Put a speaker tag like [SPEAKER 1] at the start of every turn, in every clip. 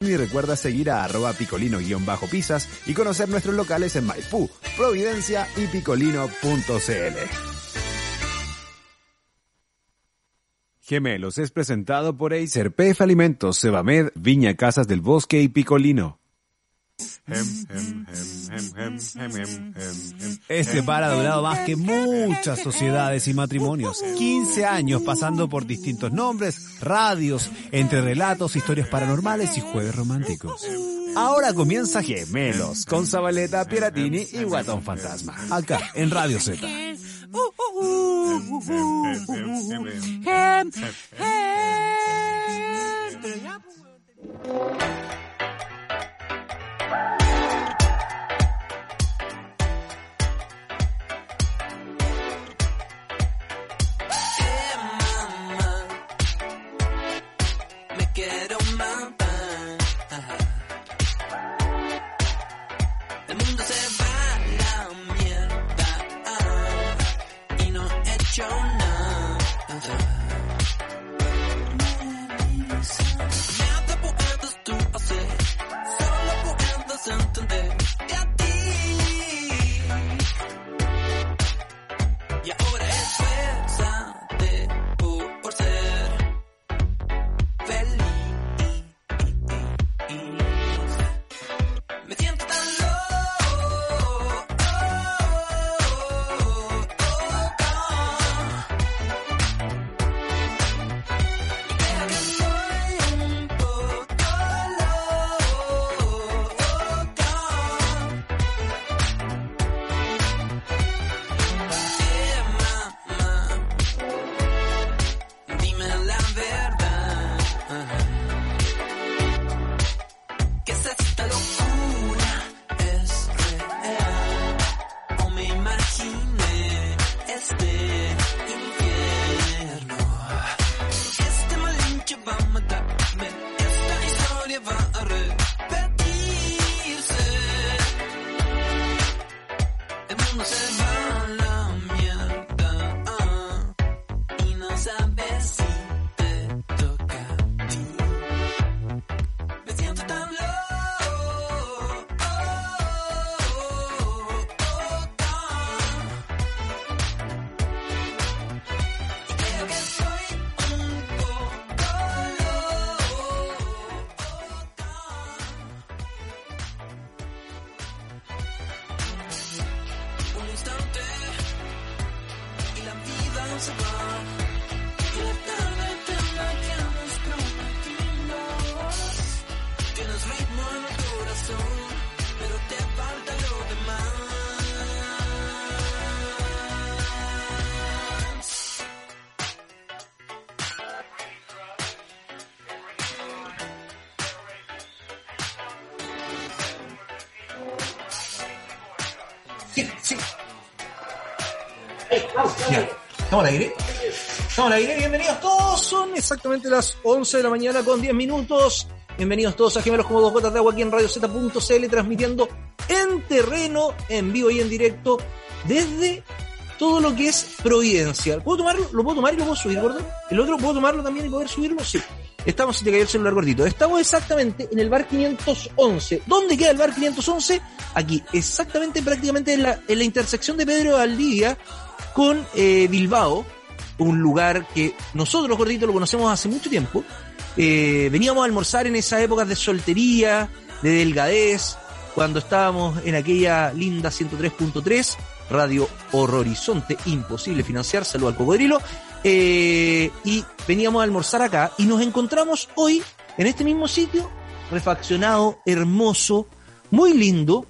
[SPEAKER 1] Y recuerda seguir a arroba picolino-pisas y conocer nuestros locales en Maipú, Providencia y picolino.cl. Gemelos es presentado por Acer, PF Alimentos, Sebamed, Viña Casas del Bosque y Picolino.
[SPEAKER 2] Este par ha durado más que muchas sociedades y matrimonios. 15 años pasando por distintos nombres, radios, entre relatos, historias paranormales y jueves románticos. Ahora comienza Gemelos con Zabaleta, Piratini y Guatón Fantasma. Acá en Radio Z.
[SPEAKER 3] vida
[SPEAKER 4] ¿Estamos al aire? Estamos al aire, bienvenidos todos. Son exactamente las 11 de la mañana con 10 minutos. Bienvenidos todos a Gemelos como dos gotas de agua aquí en RadioZ.cl transmitiendo en terreno, en vivo y en directo desde todo lo que es Providencia. ¿Puedo tomarlo? ¿Lo puedo tomar y lo puedo subir, gordo? ¿El otro puedo tomarlo también y poder subirlo? Sí. Estamos, si te cayó el celular gordito, estamos exactamente en el bar 511. ¿Dónde queda el bar 511? Aquí, exactamente prácticamente en la, en la intersección de Pedro Valdivia con eh, Bilbao, un lugar que nosotros, gordito, lo conocemos hace mucho tiempo. Eh, veníamos a almorzar en esas épocas de soltería, de delgadez, cuando estábamos en aquella linda 103.3, Radio Horrorizonte, imposible financiar, saludo al cocodrilo, eh, y veníamos a almorzar acá y nos encontramos hoy en este mismo sitio, refaccionado, hermoso, muy lindo,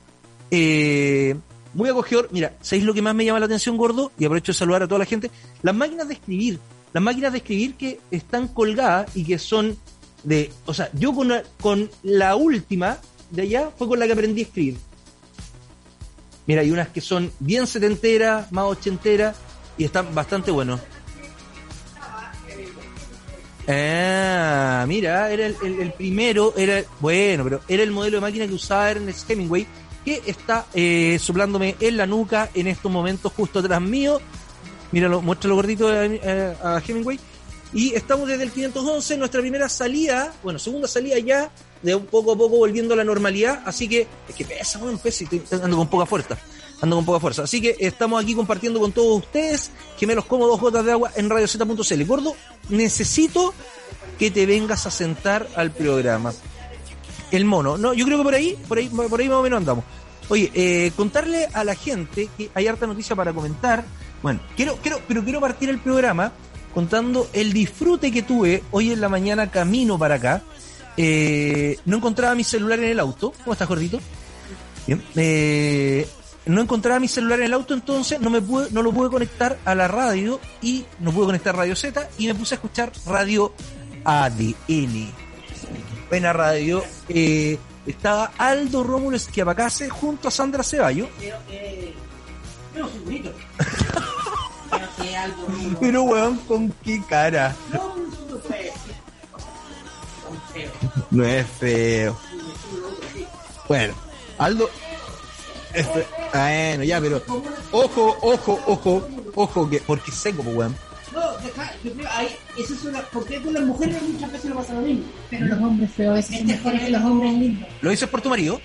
[SPEAKER 4] muy acogedor. Mira, ¿sabéis lo que más me llama la atención, gordo? Y aprovecho de saludar a toda la gente. Las máquinas de escribir, las máquinas de escribir que están colgadas y que son de, o sea, yo con la, con la última de allá fue con la que aprendí a escribir. Mira, hay unas que son bien setenteras, más ochenteras, y están bastante buenos. Ah, mira, era el, el- el primero, era bueno, pero era el modelo de máquina que usaba Ernest Hemingway, que está eh, soplándome en la nuca en estos momentos justo atrás mío. Míralo, muéstralo gordito a, a Hemingway. Y estamos desde el 511, nuestra primera salida, bueno, segunda salida ya, de un poco a poco volviendo a la normalidad. Así que, es que pesa, bueno, pesa, estoy ando con poca fuerza. Ando con poca fuerza. Así que estamos aquí compartiendo con todos ustedes, que me los como dos gotas de agua en radioceta.cl. Gordo, necesito que te vengas a sentar al programa. El mono, no, yo creo que por ahí, por ahí, por ahí más o menos andamos. Oye, eh, contarle a la gente que hay harta noticia para comentar. Bueno, quiero, quiero, pero quiero partir el programa contando el disfrute que tuve hoy en la mañana camino para acá. Eh, no encontraba mi celular en el auto. ¿Cómo estás, gordito? Bien. Eh, no encontraba mi celular en el auto, entonces no me pude, no lo pude conectar a la radio y no pude conectar Radio Z y me puse a escuchar Radio ADN. Buena radio. Eh, estaba Aldo Rómulo Esquiapacase junto a Sandra Ceballo. Pero weón, ¿con qué cara? No es feo. Bueno, Aldo. este, bueno, ya, pero. Ojo, ojo, ojo, ojo, que, porque seco, weón.
[SPEAKER 5] Deja, yo creo, ahí, eso es una, porque con las mujeres muchas veces lo pasa lo mismo. Pero los hombres feos a veces son mejores que los hombres lindos.
[SPEAKER 4] ¿Lo dices por tu marido?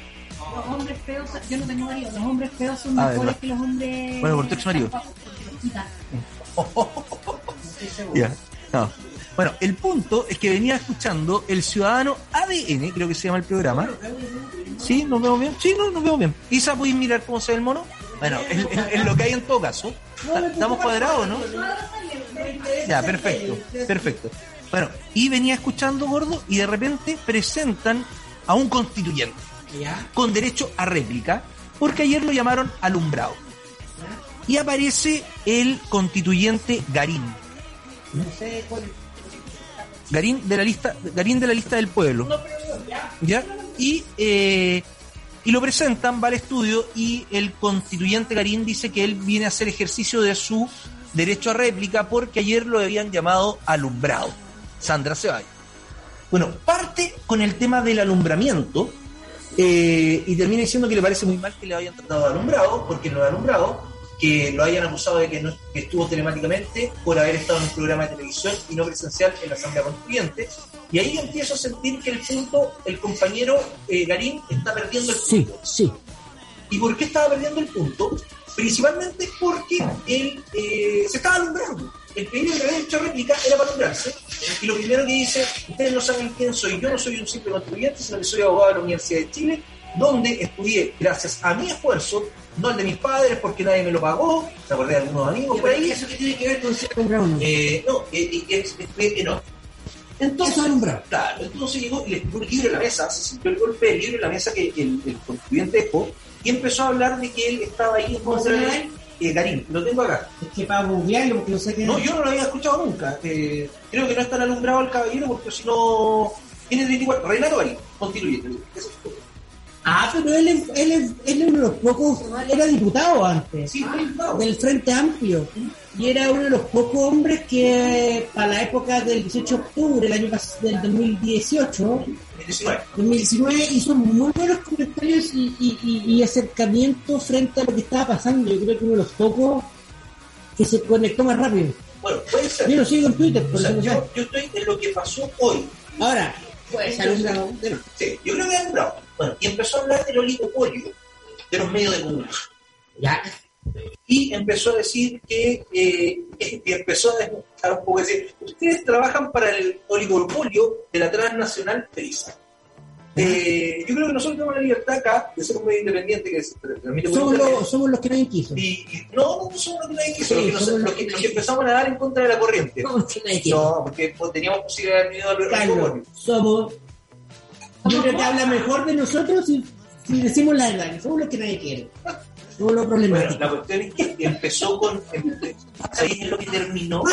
[SPEAKER 5] Los hombres feos, yo no tengo marido, los hombres feos son mejores que los hombres.
[SPEAKER 4] Bueno, por tu ex marido. No. Bueno, el punto es que venía escuchando El Ciudadano ADN, creo que se llama el programa. Sí, nos vemos bien. Sí, no, nos vemos bien. Isa, ¿puedes mirar cómo se ve el mono? Bueno, es, es- es lo que hay en todo caso. ¿Estamos cuadrados, no? Ya, perfecto, perfecto. Bueno, y venía escuchando Gordo y de repente presentan a un constituyente con derecho a réplica, porque ayer lo llamaron alumbrado. Y aparece el constituyente Garín. Garín de la lista, Garín de la lista del pueblo. ¿Ya? Y, eh, y lo presentan, va al estudio y el constituyente Garín dice que él viene a hacer ejercicio de su derecho a réplica porque ayer lo habían llamado alumbrado. Sandra Ceballos. Bueno, parte con el tema del alumbramiento eh, y termina diciendo que le parece muy mal que le hayan tratado de alumbrado, porque no es alumbrado, que lo hayan acusado de que, no, que estuvo telemáticamente por haber estado en un programa de televisión y no presencial en la Asamblea Constituyente. Y ahí empiezo a sentir que el punto, el compañero eh, Garín está perdiendo el
[SPEAKER 5] Sí,
[SPEAKER 4] punto.
[SPEAKER 5] sí.
[SPEAKER 4] ¿Y por qué estaba perdiendo el punto? Principalmente porque él eh, se estaba alumbrando. El pedido que había hecho réplica era para alumbrarse. Y lo primero que dice, ustedes no saben quién soy, yo no soy un simple contribuyente, sino que soy abogado de la Universidad de Chile, donde estudié gracias a mi esfuerzo, no al de mis padres porque nadie me lo pagó, se acordé de algunos amigos por ahí.
[SPEAKER 5] ¿Eso qué tiene que ver con ser alumbrado?
[SPEAKER 4] Eh, no, eh, eh, es- es- eh, no. Entonces. Claro, entonces llegó y le tiró un libro en la mesa, se sintió el golpe del libro en la mesa que el, el constituyente dejó y empezó a hablar de que él estaba ahí en
[SPEAKER 5] ¿Cómo
[SPEAKER 4] contra de
[SPEAKER 5] él?
[SPEAKER 4] eh, Garín, lo tengo acá.
[SPEAKER 5] Es que para googlearlo, porque no sé qué.
[SPEAKER 4] No, yo no lo había escuchado nunca. Eh, creo que no es tan alumbrado el caballero porque si no. Tiene 34. Renato Garín, constituyente. Es todo.
[SPEAKER 5] Ah, pero él es, él es, él es uno de los pocos. Él era diputado antes.
[SPEAKER 4] Sí, diputado.
[SPEAKER 5] del Frente Amplio y era uno de los pocos hombres que para la época del 18 de octubre del año pas- del 2018
[SPEAKER 4] 19.
[SPEAKER 5] 2019 hizo muy buenos comentarios y, y, y- y acercamientos frente a lo que estaba pasando yo creo que uno de los pocos que se conectó más rápido
[SPEAKER 4] Bueno, puede ser.
[SPEAKER 5] yo lo sigo en Twitter
[SPEAKER 4] O
[SPEAKER 5] por
[SPEAKER 4] sea,
[SPEAKER 5] eso lo sé.
[SPEAKER 4] yo, yo estoy en lo que pasó hoy.
[SPEAKER 5] ahora pues alumbrado
[SPEAKER 4] Sí, yo creo que alumbrado. Bueno, y empezó a hablar del oligopolio de los medios de comunicación.
[SPEAKER 5] ya
[SPEAKER 4] y empezó a decir que, eh, y empezó a desmontar un poco, decir, ustedes trabajan para el oligopolio de la transnacional Prisa. Eh, yo creo que nosotros tenemos la libertad acá de ser un medio independiente que se transmite por
[SPEAKER 5] somos los, somos los que nadie quiso.
[SPEAKER 4] Y, y no, no somos los que nadie quiso,
[SPEAKER 5] Sí,
[SPEAKER 4] los, que nos-
[SPEAKER 5] somos
[SPEAKER 4] los
[SPEAKER 5] los
[SPEAKER 4] que,
[SPEAKER 5] que
[SPEAKER 4] los que empezamos a nadar en contra de la corriente.
[SPEAKER 5] somos los que nadie quiso.
[SPEAKER 4] No, porque pues, teníamos posibilidad de haber venido al
[SPEAKER 5] somos yo creo que habla mejor de nosotros si, si decimos la verdad somos los que nadie quiere somos los
[SPEAKER 4] Bueno,
[SPEAKER 5] problemáticos
[SPEAKER 4] la cuestión es que empezó con. ¿Sabéis lo que terminó?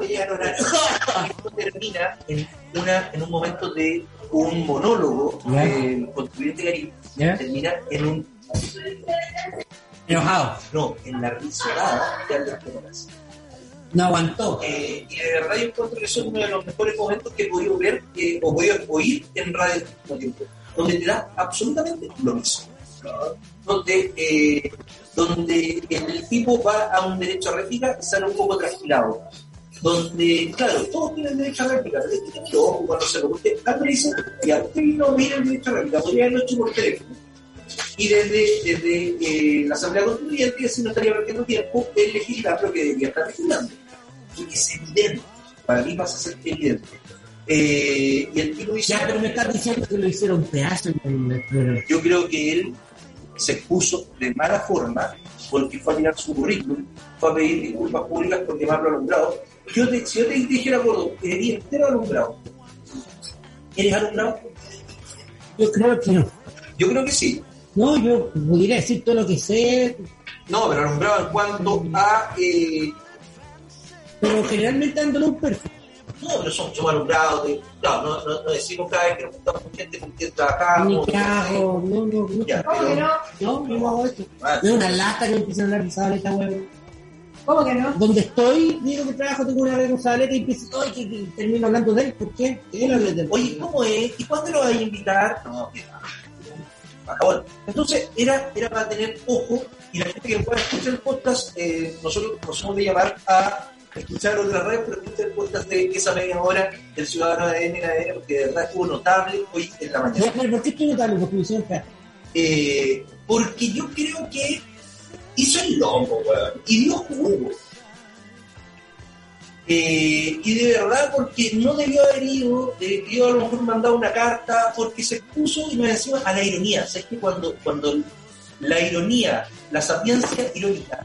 [SPEAKER 4] Esto termina en, una, en un momento de un monólogo
[SPEAKER 5] Ya.
[SPEAKER 4] del contribuyente Garín
[SPEAKER 5] ¿Ya?
[SPEAKER 4] termina en un
[SPEAKER 5] Enojado.
[SPEAKER 4] no, en la risolada de Albert Tomás.
[SPEAKER 5] No aguantó.
[SPEAKER 4] Eh, y de verdad yo encuentro que eso es uno de los mejores momentos que he podido ver eh, o podido oír en radio donde te da absolutamente lo mismo. Donde, eh, donde el tipo va a un derecho a réplica y sale un poco trasquilado. Donde, claro, todos tienen derecho a réplica, pero tener ojo cuando se lo porque Albert dice, ya, usted no mira el derecho a réplica, podría haberlo hecho por teléfono. Y desde, desde eh, la Asamblea Constituyente, si no estaría perdiendo tiempo, el legislador que debería estar legislando. Y es evidente, para mí pasa a ser evidente. Eh, y el tipo dice,
[SPEAKER 5] Ya, pero me estás diciendo que lo hicieron pedazo en el programa.
[SPEAKER 4] yo creo que él se expuso de mala forma porque fue a tirar su currículum, fue a pedir disculpas públicas por llamarlo alumbrado. Yo te, si yo te dijera, gordo, eres entero alumbrado, ¿eres alumbrado?
[SPEAKER 5] Yo creo que no.
[SPEAKER 4] Yo creo que sí.
[SPEAKER 5] No, yo pudiera decir todo lo que sé,
[SPEAKER 4] No, pero alumbrado en cuanto a... eh,
[SPEAKER 5] pero generalmente ando un perfil.
[SPEAKER 4] No, pero somos, somos alumbrados. de- no, no, no, no decimos cada vez que nos juntamos con gente con quien
[SPEAKER 5] Ni
[SPEAKER 4] trabajamos.
[SPEAKER 5] hago, no, no, no.
[SPEAKER 4] Ya,
[SPEAKER 6] ¿Cómo que
[SPEAKER 4] pero-
[SPEAKER 6] no?
[SPEAKER 5] No, no hago eso.
[SPEAKER 4] Ah,
[SPEAKER 5] Es una lata que empiezan a hablar de sabaleta, weón.
[SPEAKER 6] ¿Cómo que no?
[SPEAKER 5] Donde estoy, digo que trabajo, tengo una red con sabaleta y empiezo, ay, que, que termino hablando de él. ¿Por qué? ¿Qué él habla de él?
[SPEAKER 4] Oye, ¿cómo es? ¿Y cuándo lo vas a invitar? No, que va. Bueno, entonces era, era para tener ojo y la gente que pueda escuchar el podcast, eh, nosotros nos somos de llamar a escuchar otras redes, pero escuchar el podcast de esa media hora del Ciudadano de NNN, porque de verdad estuvo notable hoy en la mañana.
[SPEAKER 5] ¿por qué? Porque hicieron pedazo.
[SPEAKER 4] Eh, porque yo creo que hizo el weón, y dio jugo. Eh, y de verdad, porque no debió haber ido, debió a lo mejor mandar una carta, porque se expuso y me decía a la ironía. ¿Sabes que cuando, cuando la ironía, la sapiencia irónica,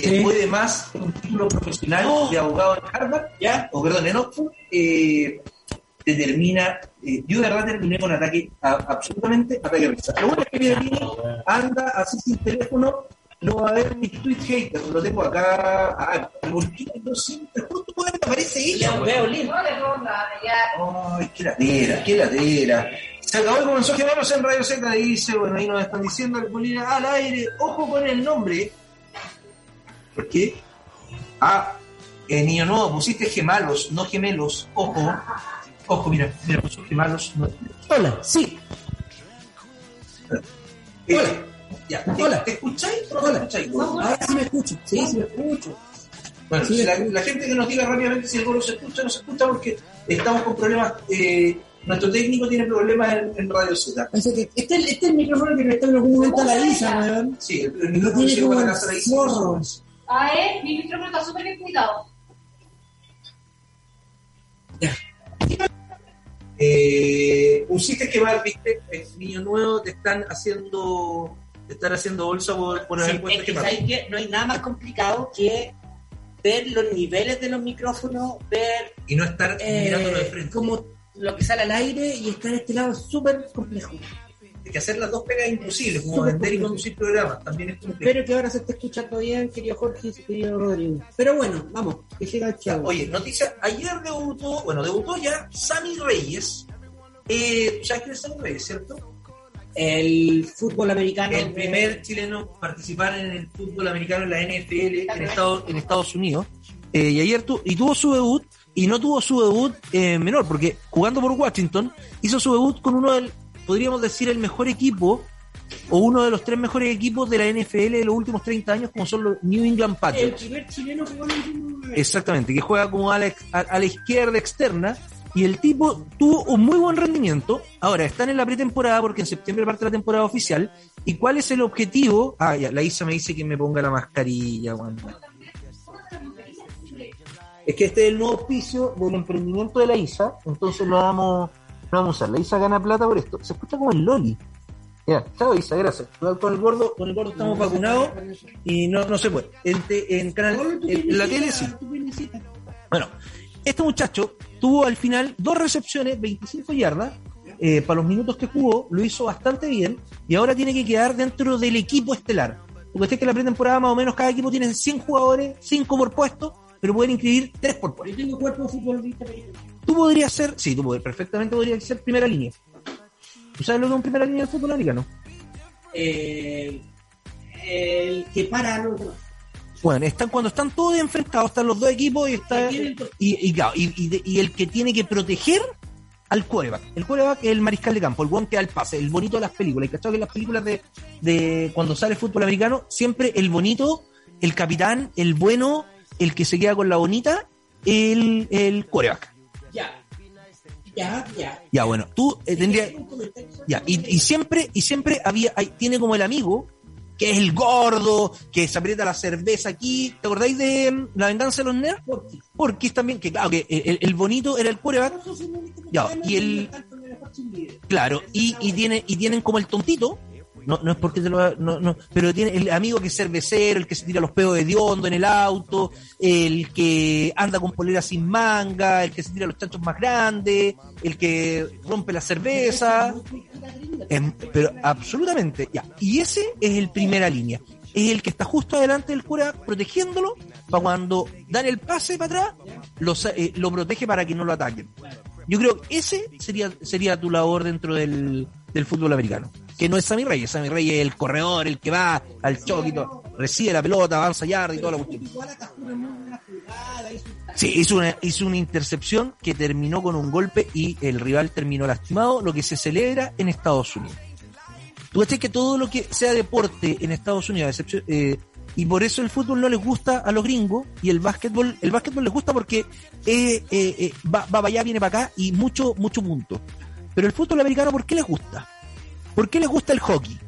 [SPEAKER 4] eh,
[SPEAKER 5] Sí.
[SPEAKER 4] puede más que un título profesional de abogado en Harvard,
[SPEAKER 5] ¿Ya?
[SPEAKER 4] o perdón, en Oxford, eh, te termina, eh, yo de verdad terminé con ataque, a- absolutamente ataque de risa. Lo bueno es que Pierini anda así sin teléfono, no va a ver mis tweets haters, lo tengo acá, ah, ¿por qué no siempre? Justo cuando aparece ella,
[SPEAKER 5] Ya,
[SPEAKER 4] weón.
[SPEAKER 5] veo lindo.
[SPEAKER 6] No le ponga, ya.
[SPEAKER 4] Ay, qué ladera, qué ladera. Se acabó y comenzó a llamarnos en Radio Z, dice, bueno, ahí nos están diciendo el Molina al aire, ojo con el nombre. ¿Por qué? Ah, eh, niño nuevo, pusiste gemalos, no gemelos, ojo. Ojo, mira, mira, puso gemalos, no
[SPEAKER 5] Hola, sí.
[SPEAKER 4] Eh,
[SPEAKER 5] Hola.
[SPEAKER 4] Ya, ¿te,
[SPEAKER 5] Hola.
[SPEAKER 4] ¿te escucháis no
[SPEAKER 5] Hola.
[SPEAKER 4] escucháis?
[SPEAKER 5] Ahora sí me escucho. Sí, sí me escucho.
[SPEAKER 4] Bueno,
[SPEAKER 5] Sí,
[SPEAKER 4] la, gente que nos diga rápidamente si el gordo se escucha o no se escucha, porque estamos con problemas. eh, nuestro técnico tiene problemas en, en Radio Z.
[SPEAKER 5] Que este, este es el micrófono que está en algún momento a la Isa, weón.
[SPEAKER 4] Sí, el, el
[SPEAKER 5] No
[SPEAKER 4] micrófono
[SPEAKER 5] tiene
[SPEAKER 4] llegó a la casa de ahí.
[SPEAKER 6] Ah, eh, mi micrófono está súper bien cuidado.
[SPEAKER 4] Eh, pusiste que va, viste, el niño nuevo te están haciendo, te están haciendo bolsa por, por haber
[SPEAKER 7] Sí,
[SPEAKER 4] puesto
[SPEAKER 7] es que no hay nada más complicado que ver los niveles de los micrófonos, ver
[SPEAKER 4] Y no estar
[SPEAKER 5] Eh,
[SPEAKER 4] mirándolo de frente.
[SPEAKER 5] como lo que sale al aire y estar a este lado es súper complejo.
[SPEAKER 4] Que hacer las dos pegas imposibles, como
[SPEAKER 5] Súper
[SPEAKER 4] vender y conducir programas. También es complejo.
[SPEAKER 5] Espero que ahora se esté escuchando bien, querido Jorge y querido Rodrigo. Pero bueno, vamos, que llega el chavo.
[SPEAKER 4] Oye, noticia, ayer debutó, bueno, debutó ya Sammy Reyes. Eh, ¿Sabes quién es Sammy Reyes, cierto?
[SPEAKER 5] el fútbol americano.
[SPEAKER 4] El primer chileno participar en el fútbol americano en la NFL en Estados, en Estados Unidos. Eh, y ayer tu- y tuvo su debut, y no tuvo su debut eh, menor, porque jugando por Washington, hizo su debut con uno del, podríamos decir, el mejor equipo, o uno de los tres mejores equipos de la NFL de los últimos 30 años, como son los New England
[SPEAKER 5] El
[SPEAKER 4] Patriots.
[SPEAKER 5] primer chileno que el
[SPEAKER 4] Exactamente, que juega como a la, a, a la izquierda externa. Y el tipo tuvo un muy buen rendimiento. Ahora, están en la pretemporada porque en septiembre parte la temporada oficial. ¿Y cuál es el objetivo? Ah, ya, la Isa me dice que me ponga la mascarilla, weón. Es que este es el nuevo auspicio del emprendimiento de la Isa. Entonces lo vamos, lo vamos a usar. La Isa gana plata por esto. Se escucha como el Loli. Ya, chao Isa, gracias. Con el gordo, con el gordo estamos vacunados y no, no se puede. En, te- en canal, en, en la tele sí. Bueno, este muchacho tuvo al final dos recepciones, 25 yardas. eh, para los minutos que jugó, lo hizo bastante bien y ahora tiene que quedar dentro del equipo estelar. Porque usted que la pretemporada más o menos cada equipo tiene 100 jugadores, 5 por puesto, pero pueden inscribir 3 por puesto.
[SPEAKER 5] Yo tengo cuerpo de futbolista.
[SPEAKER 4] Tú podrías ser, sí, tú pod- perfectamente podrías ser primera línea. ¿Tú sabes lo que es un primera línea de fútbol americano?
[SPEAKER 5] Eh, el que para los demás.
[SPEAKER 4] Bueno, están cuando están todos enfrentados, están los dos equipos y está y, y, claro, y- y de- y el que tiene que proteger al quarterback. El quarterback es el mariscal de campo, el buen que da el pase, el bonito de las películas. ¿Y cachado que en las películas de, de cuando sale fútbol americano, siempre el bonito, el capitán, el bueno, el que se queda con la bonita, el, el quarterback.
[SPEAKER 5] Ya. Ya, ya.
[SPEAKER 4] Bueno, tú eh, tendrías... Ya, y, y siempre, y siempre había, hay- tiene como el amigo, que es el gordo, que se aprieta la cerveza aquí. ¿Te acordáis de mm, La venganza de los nerds?
[SPEAKER 5] Porque
[SPEAKER 4] también, que claro, que el, el bonito era el
[SPEAKER 5] únicos
[SPEAKER 4] Ya, y el- claro, y, y tiene, y tienen como el tontito, no, no es porque te lo no, no, pero tiene el amigo que es cervecero, el que se tira los pedos de diondo en el auto, el que anda con polera sin manga, el que se tira los chanchos más grandes, el que rompe la cerveza. Em, pero absolutamente, ya. Y ese es el primera línea. Es el que está justo adelante del cura protegiéndolo para cuando dan el pase para atrás, lo, sa- eh, lo protege para que no lo ataquen. Yo creo que ese sería, sería tu labor dentro del, del fútbol americano. Que no es Sammy Reyes, Sammy Reyes es el corredor, el que va al todo, recibe la pelota, avanza yarda y toda la cuestión. Sí, hizo una, hizo una intercepción que terminó con un golpe y el rival terminó lastimado, lo que se celebra en Estados Unidos. Tú ves que todo lo que sea deporte en Estados Unidos, eh, y por eso el fútbol no les gusta a los gringos y el básquetbol, el básquetbol les gusta porque eh, eh, va, va para allá, viene para acá y mucho, mucho punto. Pero el fútbol americano, ¿por qué les gusta? ¿Por qué les gusta el hockey?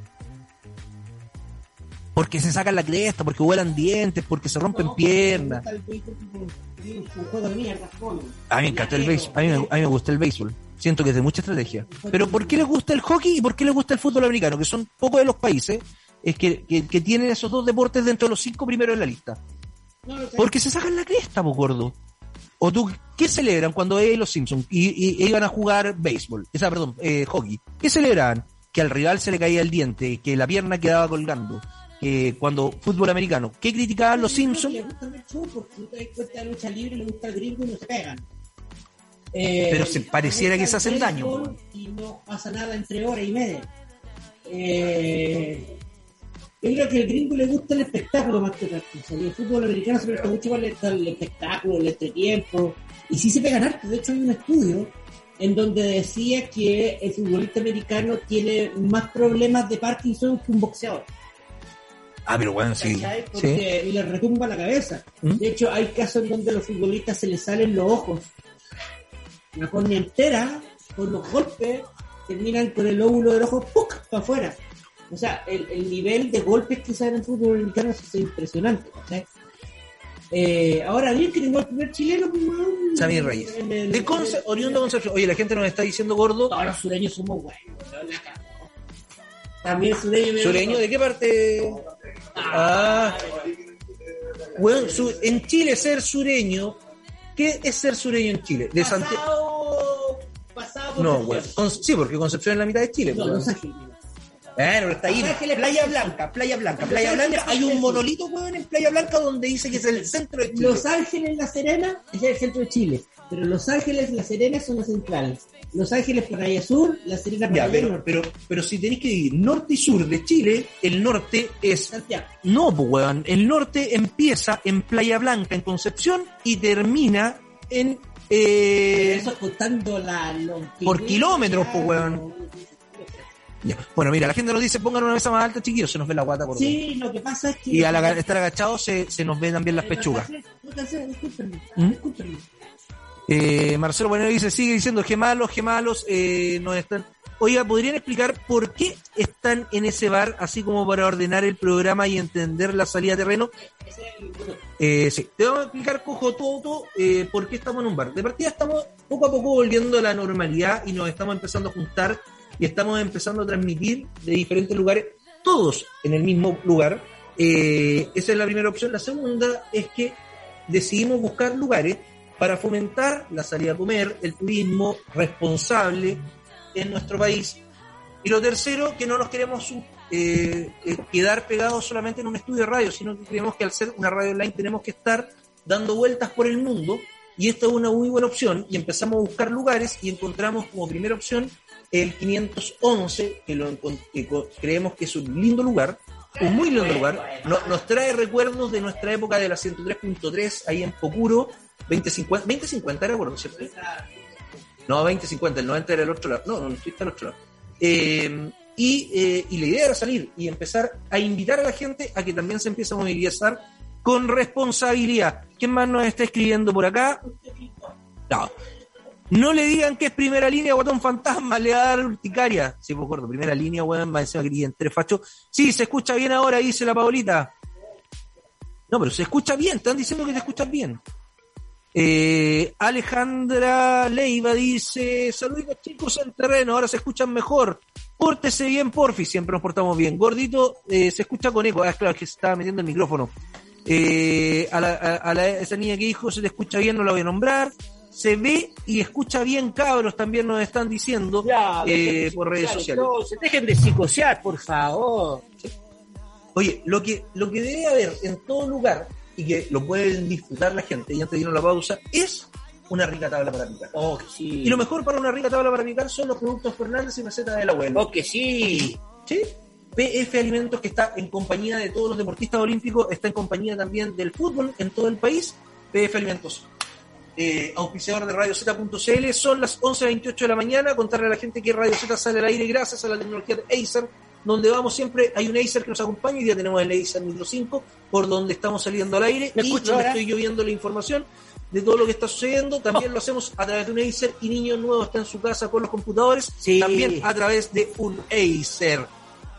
[SPEAKER 4] Porque se sacan la cresta, porque vuelan dientes, porque se rompen
[SPEAKER 5] No,
[SPEAKER 4] piernas. A mí me encanta el béisbol. A mí, me- a mí me gusta el béisbol. Siento que es de mucha estrategia. Pero ¿por qué les gusta el hockey y por qué les gusta el fútbol americano? Que son pocos de los países es que, que, que tienen esos dos deportes dentro de los cinco primeros en la lista. Porque se sacan la cresta, po gordo. O tú, ¿qué celebran cuando veis los Simpsons y, y- y iban a jugar béisbol? Esa, perdón, eh, hockey. ¿Qué celebraban? Que al rival se le caía el diente, que la pierna quedaba colgando. Que cuando fútbol americano, ¿qué criticaban los Simpsons?
[SPEAKER 5] Le gusta ver show porque tú te das cuenta de lucha libre, le gusta el gringo y no se pegan. Eh,
[SPEAKER 4] Pero se pareciera que se hacen daño,
[SPEAKER 5] Y no pasa nada entre hora y media. Eh, yo creo que al gringo le gusta el espectáculo más que otra cosa. Y el fútbol americano se presta mucho para el, el espectáculo, el entretiempo. Y sí se pegan harto. De hecho, hay un estudio en donde decía que el futbolista americano tiene más problemas de Parkinson que un boxeador.
[SPEAKER 4] Ah, pero bueno, sí.
[SPEAKER 5] Porque y le retumba la cabeza.
[SPEAKER 4] ¿Mm?
[SPEAKER 5] De hecho, hay casos en donde a los futbolistas se les salen los ojos. La córnea entera, por los golpes, terminan con el óvulo del ojo ¡puc! para afuera. O sea, el, el nivel de golpes que se dan en el fútbol americano es impresionante. Eh, ahora bien que tengo el primer chileno, pues, weón,
[SPEAKER 4] Sammy Reyes.
[SPEAKER 5] en el-
[SPEAKER 4] De Conce, oriundo Concepción. Oye, la gente nos está diciendo gordo.
[SPEAKER 5] Todos los sureños somos weón. También sureño.
[SPEAKER 4] ¿Sureño? ¿De qué parte? Ah. Bueno, su- en Chile ser sureño. ¿Qué es ser sureño en Chile? De Santiago.
[SPEAKER 5] Pasado, por
[SPEAKER 4] No,
[SPEAKER 5] Concepción.
[SPEAKER 4] bueno. Con- sí, porque Concepción es la mitad de Chile.
[SPEAKER 5] No,
[SPEAKER 4] pues.
[SPEAKER 5] Ángeles.
[SPEAKER 4] Bueno, está ahí. Playa Blanca, Playa Blanca, Playa Blanca. Hay un monolito, weón, en Playa Blanca donde dice que es el centro de Chile.
[SPEAKER 5] Los Ángeles, La Serena es el centro de Chile, pero Los Ángeles, La Serena son las centrales. Los Ángeles, Playa Sur, La Serena,
[SPEAKER 4] Ya,
[SPEAKER 5] Playa
[SPEAKER 4] pero,
[SPEAKER 5] Norte.
[SPEAKER 4] pero, pero si tenéis que dividir norte y sur de Chile, el norte es
[SPEAKER 5] Santiago.
[SPEAKER 4] No, pues weón. El norte empieza en Playa Blanca, en Concepción, y termina en. eh,
[SPEAKER 5] Eso contando la
[SPEAKER 4] por kilómetros, pues, weón. Ya. Bueno, mira, la gente nos dice: pongan una mesa más alta, chiquillos, se nos ve la guata por
[SPEAKER 5] Sí, lo que pasa es que.
[SPEAKER 4] Y al aga- estar agachados se, se nos ven también las pechugas.
[SPEAKER 5] Discúlpenme,
[SPEAKER 4] ¿Mm? Eh, Marcelo Bueno dice: sigue diciendo gemalos, gemalos, eh, no están. Oiga, ¿podrían explicar por qué están en ese bar, así como para ordenar el programa y entender la salida a terreno? Eh, sí, te vamos a explicar, cojo todo, eh, por qué estamos en un bar. De partida estamos poco a poco volviendo a la normalidad y nos estamos empezando a juntar y estamos empezando a transmitir de diferentes lugares, todos en el mismo lugar. Eh, esa es la primera opción. La segunda es que decidimos buscar lugares para fomentar la salida a comer, el turismo responsable en nuestro país. Y lo tercero, que no nos queremos eh, eh, quedar pegados solamente en un estudio de radio, sino que creemos que al ser una radio online tenemos que estar dando vueltas por el mundo y esta es una muy buena opción y empezamos a buscar lugares y encontramos como primera opción el 511, que, lo, creemos que es un lindo lugar, un muy lindo lugar, No- nos trae recuerdos de nuestra época de la 103.3 ahí en Pocuro, 2050, 2050 era acuerdo, ¿cierto? No, 2050, el 90 era el otro lado, no, no, estoy al otro lado. Eh, y, eh, y la idea era salir y empezar a invitar a la gente a que también se empiece a movilizar con responsabilidad. ¿Quién más nos está escribiendo por acá? No. No le digan que es primera línea, guatón fantasma, le va a dar urticaria. Sí, me acuerdo, primera línea, weón, más encima que tienen tres fachos. Sí, se escucha bien ahora, dice la Paolita. No, pero se escucha bien, están diciendo que te escuchas bien. Eh, Alejandra Leiva dice, saludos chicos en terreno, ahora se escuchan mejor. Pórtese bien, porfi, siempre nos portamos bien. Gordito, eh, se escucha con eco. Ah, claro, es que se estaba metiendo el micrófono. Eh, a, la, a, a la- esa niña que dijo, se te escucha bien, no la voy a nombrar. Se ve y escucha bien, cabros, también nos están diciendo
[SPEAKER 7] Ya,
[SPEAKER 4] eh, por redes sociales.
[SPEAKER 7] entonces, dejen de psicosear, por favor.
[SPEAKER 4] Oye, lo que, lo que debe haber en todo lugar y que lo pueden disfrutar la gente, y antes de irnos a la pausa, es una rica tabla para picar.
[SPEAKER 7] Oh, que sí.
[SPEAKER 4] Y lo mejor para una rica tabla para picar son los productos Fernández y recetas del abuelo.
[SPEAKER 7] Oh, que sí.
[SPEAKER 4] ¿Sí? PF Alimentos, que está en compañía de todos los deportistas olímpicos, está en compañía también del fútbol en todo el país. PF Alimentos, eh, auspiciador de Radio Z.cl, son las 11.28 de la mañana. Contarle a la gente que Radio Z sale al aire gracias a la tecnología de Acer, donde vamos siempre. Hay un Acer que nos acompaña y ya tenemos el Acer Micro 5, por donde estamos saliendo al aire
[SPEAKER 7] ¿Me
[SPEAKER 4] y
[SPEAKER 7] escucho
[SPEAKER 4] donde estoy yo viendo la información de todo lo que está sucediendo. También lo hacemos a través de un Acer y Niño Nuevo está en su casa con los computadores.
[SPEAKER 7] Sí.
[SPEAKER 4] También a través de un Acer.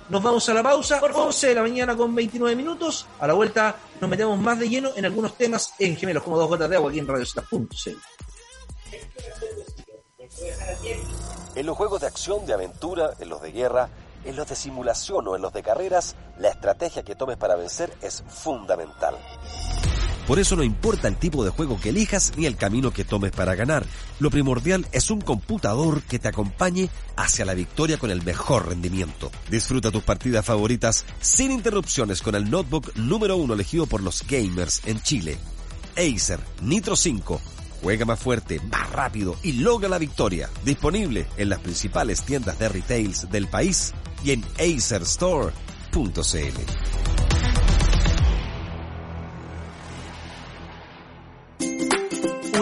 [SPEAKER 4] Nos vamos a la pausa, 11 de la mañana con 29 minutos. A la vuelta nos metemos más de lleno en algunos temas en gemelos, como dos gotas de agua aquí en Radio.
[SPEAKER 8] En los juegos de acción, de aventura, en los de guerra, en los de simulación o en los de carreras, la estrategia que tomes para vencer es fundamental.
[SPEAKER 9] Por eso no importa el tipo de juego que elijas ni el camino que tomes para ganar. Lo primordial es un computador que te acompañe hacia la victoria con el mejor rendimiento. Disfruta tus partidas favoritas sin interrupciones con el notebook número uno elegido por los gamers en Chile. Acer Nitro 5. Juega más fuerte, más rápido y logra la victoria. Disponible en las principales tiendas de retails del país y en acerstore.cl.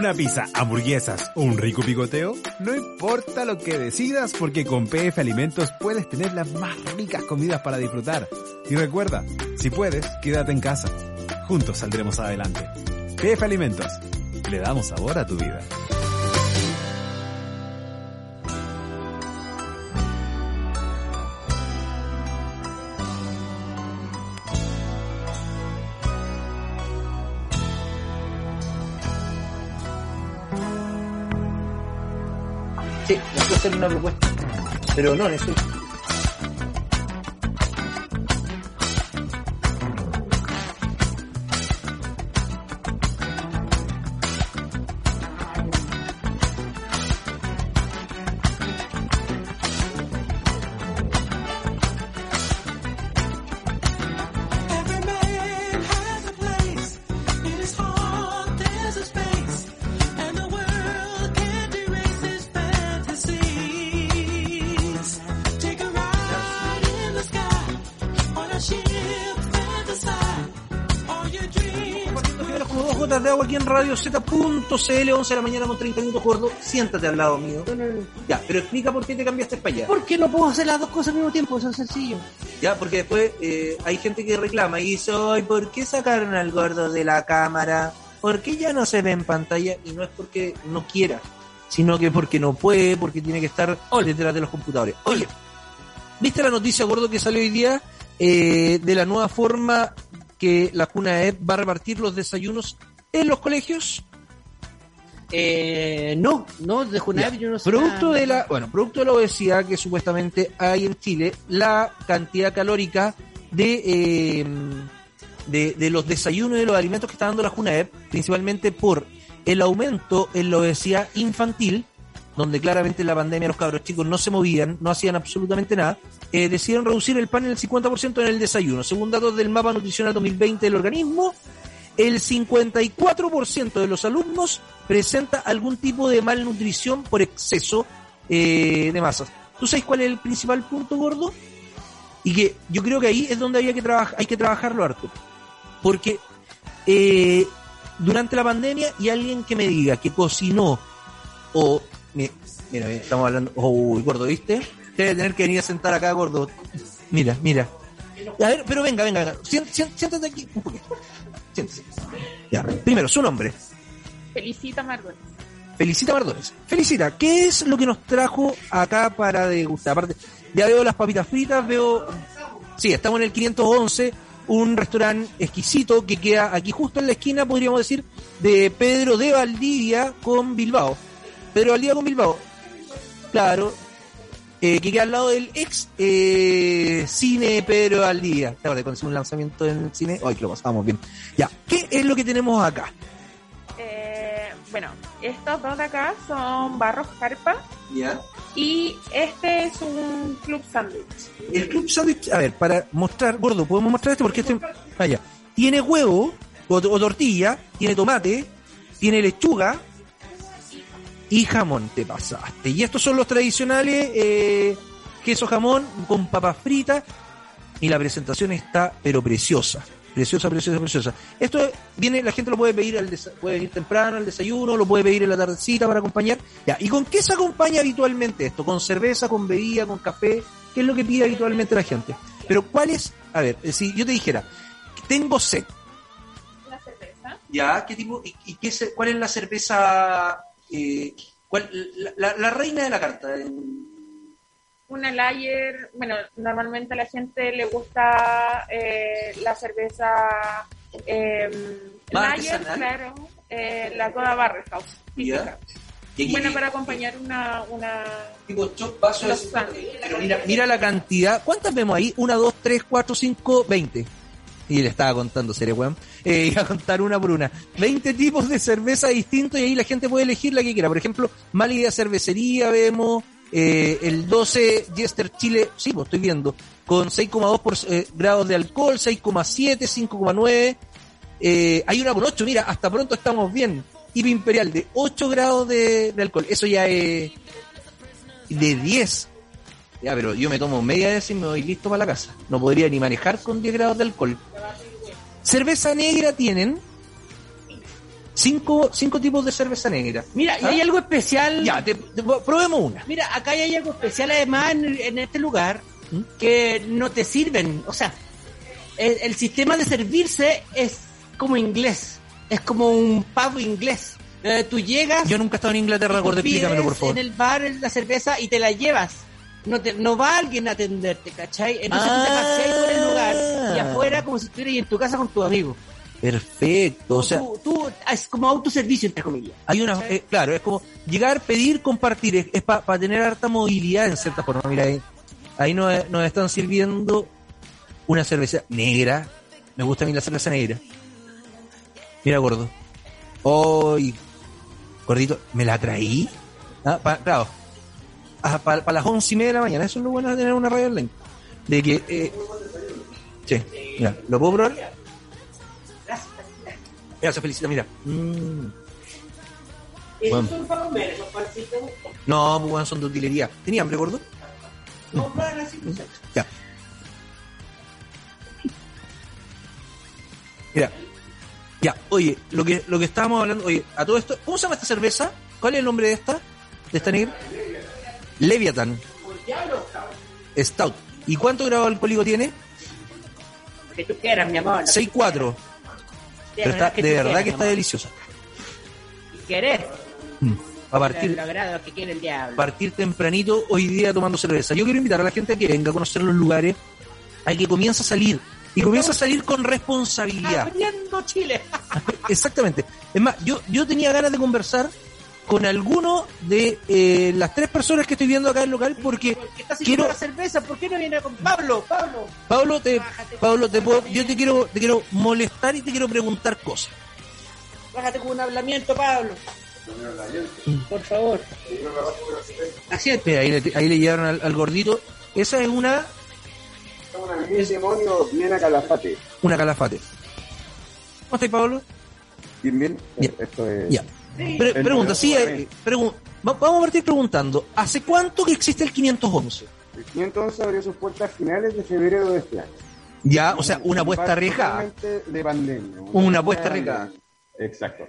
[SPEAKER 2] Una pizza, hamburguesas o un rico picoteo, no importa lo que decidas porque con PF Alimentos puedes tener las más ricas comidas para disfrutar. Y recuerda, si puedes, quédate en casa. Juntos saldremos adelante. PF Alimentos, le damos sabor a tu vida.
[SPEAKER 4] Pero no, eso. Z.cl, 11 de la mañana con 30 minutos, gordo. Siéntate al lado mío. Ya, pero explica por qué te cambiaste para allá.
[SPEAKER 7] ¿Por qué no puedo hacer las dos cosas al mismo tiempo? Eso es sencillo.
[SPEAKER 4] Ya, porque después eh, hay gente que reclama y dice, ay, ¿por qué sacaron al gordo de la cámara? ¿Por qué ya no se ve en pantalla? Y no es porque no quiera, sino que porque no puede, porque tiene que estar detrás de los computadores. Oye, ¿viste la noticia, gordo, que salió hoy día eh, de la nueva forma que la Cuna ED va a repartir los desayunos en los colegios?
[SPEAKER 7] Eh, no, no, de Junaev yo no sé.
[SPEAKER 4] Producto
[SPEAKER 7] nada.
[SPEAKER 4] de la, bueno, producto de la obesidad que supuestamente hay en Chile, la cantidad calórica de, eh, de, de los desayunos y de los alimentos que está dando la Junaep, principalmente por el aumento en la obesidad infantil, donde claramente en la pandemia los cabros chicos no se movían, no hacían absolutamente nada, eh, decidieron reducir el pan en el 50% en el desayuno. Según datos del mapa nutricional 2020 del organismo, el 54% de los alumnos presenta algún tipo de malnutrición por exceso eh, de masas. ¿Tú sabes cuál es el principal punto, gordo? Y que yo creo que ahí es donde había que hay que trabajarlo harto. Porque eh, durante la pandemia y alguien que me diga que cocinó o mi- mira, mira, estamos hablando, oh, gordo, ¿viste? Te tener que venir a sentar acá, gordo. Mira, mira. A ver, pero venga, venga, venga. Siéntate aquí un poquito. Siéntese. Ya, primero, su nombre.
[SPEAKER 10] Felicita Margot.
[SPEAKER 4] Felicita Mardones. Felicita, ¿qué es lo que nos trajo acá para degustar? Aparte, ya veo las papitas fritas, veo... Sí, estamos en el 511, un restaurante exquisito que queda aquí justo en la esquina, podríamos decir, de Pedro de Valdivia con Bilbao. Pedro de Valdivia con Bilbao. Claro. Eh, que queda al lado del ex eh, cine Pedro Valdivia. Claro, de conseguir un lanzamiento en el cine. Ay, que lo pasamos bien. Ya, ¿qué es lo que tenemos acá?
[SPEAKER 10] Eh, bueno, estos dos de acá son Barros Carpa
[SPEAKER 4] Ya.
[SPEAKER 10] y este es un club sándwich.
[SPEAKER 4] El club sándwich, a ver, para mostrar, gordo, podemos mostrar este porque este, vaya, tiene huevo o, o tortilla, tiene tomate, tiene lechuga y jamón, te pasaste. Y estos son los tradicionales eh, queso jamón con papas fritas y la presentación está, pero preciosa. Preciosa, preciosa, preciosa. Esto viene, la gente lo puede pedir al puede venir temprano al desayuno, lo puede pedir en la tardecita para acompañar. Ya, ¿y con qué se acompaña habitualmente esto? ¿Con cerveza, con bebida, con café? ¿Qué es lo que pide habitualmente la gente? Pero ¿cuál es? A ver, eh, si yo te dijera, tengo sed.
[SPEAKER 10] Una cerveza.
[SPEAKER 4] Ya, ¿qué tipo? ¿Y, y qué se- cuál es la cerveza? Eh, cuál- la, la- la reina de la carta.
[SPEAKER 10] Una lager, bueno, normalmente a la gente le gusta eh, la cerveza
[SPEAKER 4] Más
[SPEAKER 10] lager, claro, eh, la Coda Barrelhouse, física. Buena para acompañar una, una
[SPEAKER 4] tipo 50.
[SPEAKER 10] sándwiches.
[SPEAKER 4] Pero mira, mira la cantidad. ¿Cuántas vemos ahí? Una, dos, tres, cuatro, cinco, veinte. Y le estaba contando, serio, weón. Eh, iba a contar una por una. 20 tipos de cerveza distintos y ahí la gente puede elegir la que quiera. Por ejemplo, Málida Cervecería vemos, eh, el 12 Jester Chile, sí, pues estoy viendo, con 6,2 por, eh, grados de alcohol, 6,7, 5,9. Eh, hay una por 8, mira, hasta pronto estamos bien. IPA Imperial de 8 grados de, alcohol. Eso ya es de 10. Ya, pero yo me tomo media vez y me voy listo para la casa. No podría ni manejar con 10 grados de alcohol. Cerveza negra tienen cinco, cinco tipos de cerveza negra.
[SPEAKER 5] Mira, y
[SPEAKER 4] ¿Ah?
[SPEAKER 5] hay algo especial.
[SPEAKER 4] Ya, te- te- probemos una.
[SPEAKER 5] Mira, acá hay algo especial además en, en este lugar
[SPEAKER 4] ¿Mm?
[SPEAKER 5] que no te sirven. O sea, el, el sistema de servirse es como inglés. Es como un pub inglés. Eh, tú llegas.
[SPEAKER 4] Yo nunca he estado en Inglaterra, gordo, explícamelo, por favor.
[SPEAKER 5] En el bar la cerveza y te la llevas. No, te, no va alguien a atenderte, ¿cachai? Entonces tú te
[SPEAKER 4] Ah.
[SPEAKER 5] paseas por el lugar y afuera como si estuvieras en tu casa con tu amigo.
[SPEAKER 4] Perfecto. O sea,
[SPEAKER 5] tú, tú- es como autoservicio, entre comillas.
[SPEAKER 4] hay una, eh, claro, es como llegar, pedir, compartir. Es, es para tener harta movilidad en cierta forma. Mira, ahí, ahí nos, nos están sirviendo una cerveza negra. Me gusta a mí la cerveza negra. Mira, gordo. Hoy, gordito, ¿me la traí? Ah, pa- claro. Para las once y media de la mañana. Eso es lo bueno de tener una radio online. De que, eh, sí, mira, ¿lo puedo probar? Mira, se felicita, mira. Mm. Bueno.
[SPEAKER 5] son para comer, esos pancitos.
[SPEAKER 4] No, pues bueno, son de utilería. ¿Tenía hambre, gordo?
[SPEAKER 5] No, para pues.
[SPEAKER 4] Ya. Mira. Ya, oye, lo que, lo que estábamos hablando, oye, a todo esto, ¿cómo se llama esta cerveza? ¿Cuál es el nombre de esta? ¿De esta negra? Leviathan. Stout. ¿Y cuánto grado alcohólico tiene?
[SPEAKER 5] Lo que tú quieras, mi amor.
[SPEAKER 4] 6.4. Pero está, de verdad que está deliciosa.
[SPEAKER 5] Querer.
[SPEAKER 4] A partir,
[SPEAKER 5] Logrado lo que quiere el diablo.
[SPEAKER 4] partir tempranito hoy día tomando cerveza. Yo quiero invitar a la gente a que venga a conocer los lugares, a que comience a salir. Y comienza a salir con responsabilidad.
[SPEAKER 5] Chile.
[SPEAKER 4] Exactamente. Es más, yo, yo tenía ganas de conversar con alguno de eh, las tres personas que estoy viendo acá en el local porque
[SPEAKER 5] ¿Qué estás
[SPEAKER 4] quiero,
[SPEAKER 5] la cerveza? ¿Por qué no viene con Pablo? Pablo.
[SPEAKER 4] Pablo, te, Pablo, te puedo- yo te quiero, te quiero molestar y te quiero preguntar cosas.
[SPEAKER 5] Bájate con un hablamiento, Pablo. Por favor. Así es.
[SPEAKER 4] Mira, ahí, le, ahí le llevaron al, al gordito. Esa es una,
[SPEAKER 11] Un demonio bien a calafate.
[SPEAKER 4] una calafate. ¿Cómo estáis, Pablo?
[SPEAKER 11] Bien, bien.
[SPEAKER 4] Bien.
[SPEAKER 11] Esto es
[SPEAKER 4] Pre- pregunta, sí, eh, pregu- vamos a partir preguntando, ¿hace cuánto que existe el 511?
[SPEAKER 11] El 511 abrió sus puertas a finales de febrero de este año.
[SPEAKER 4] Ya, o sea, una apuesta arriesgada.
[SPEAKER 11] De pandemia.
[SPEAKER 4] Una apuesta arriesgada.
[SPEAKER 11] Exacto.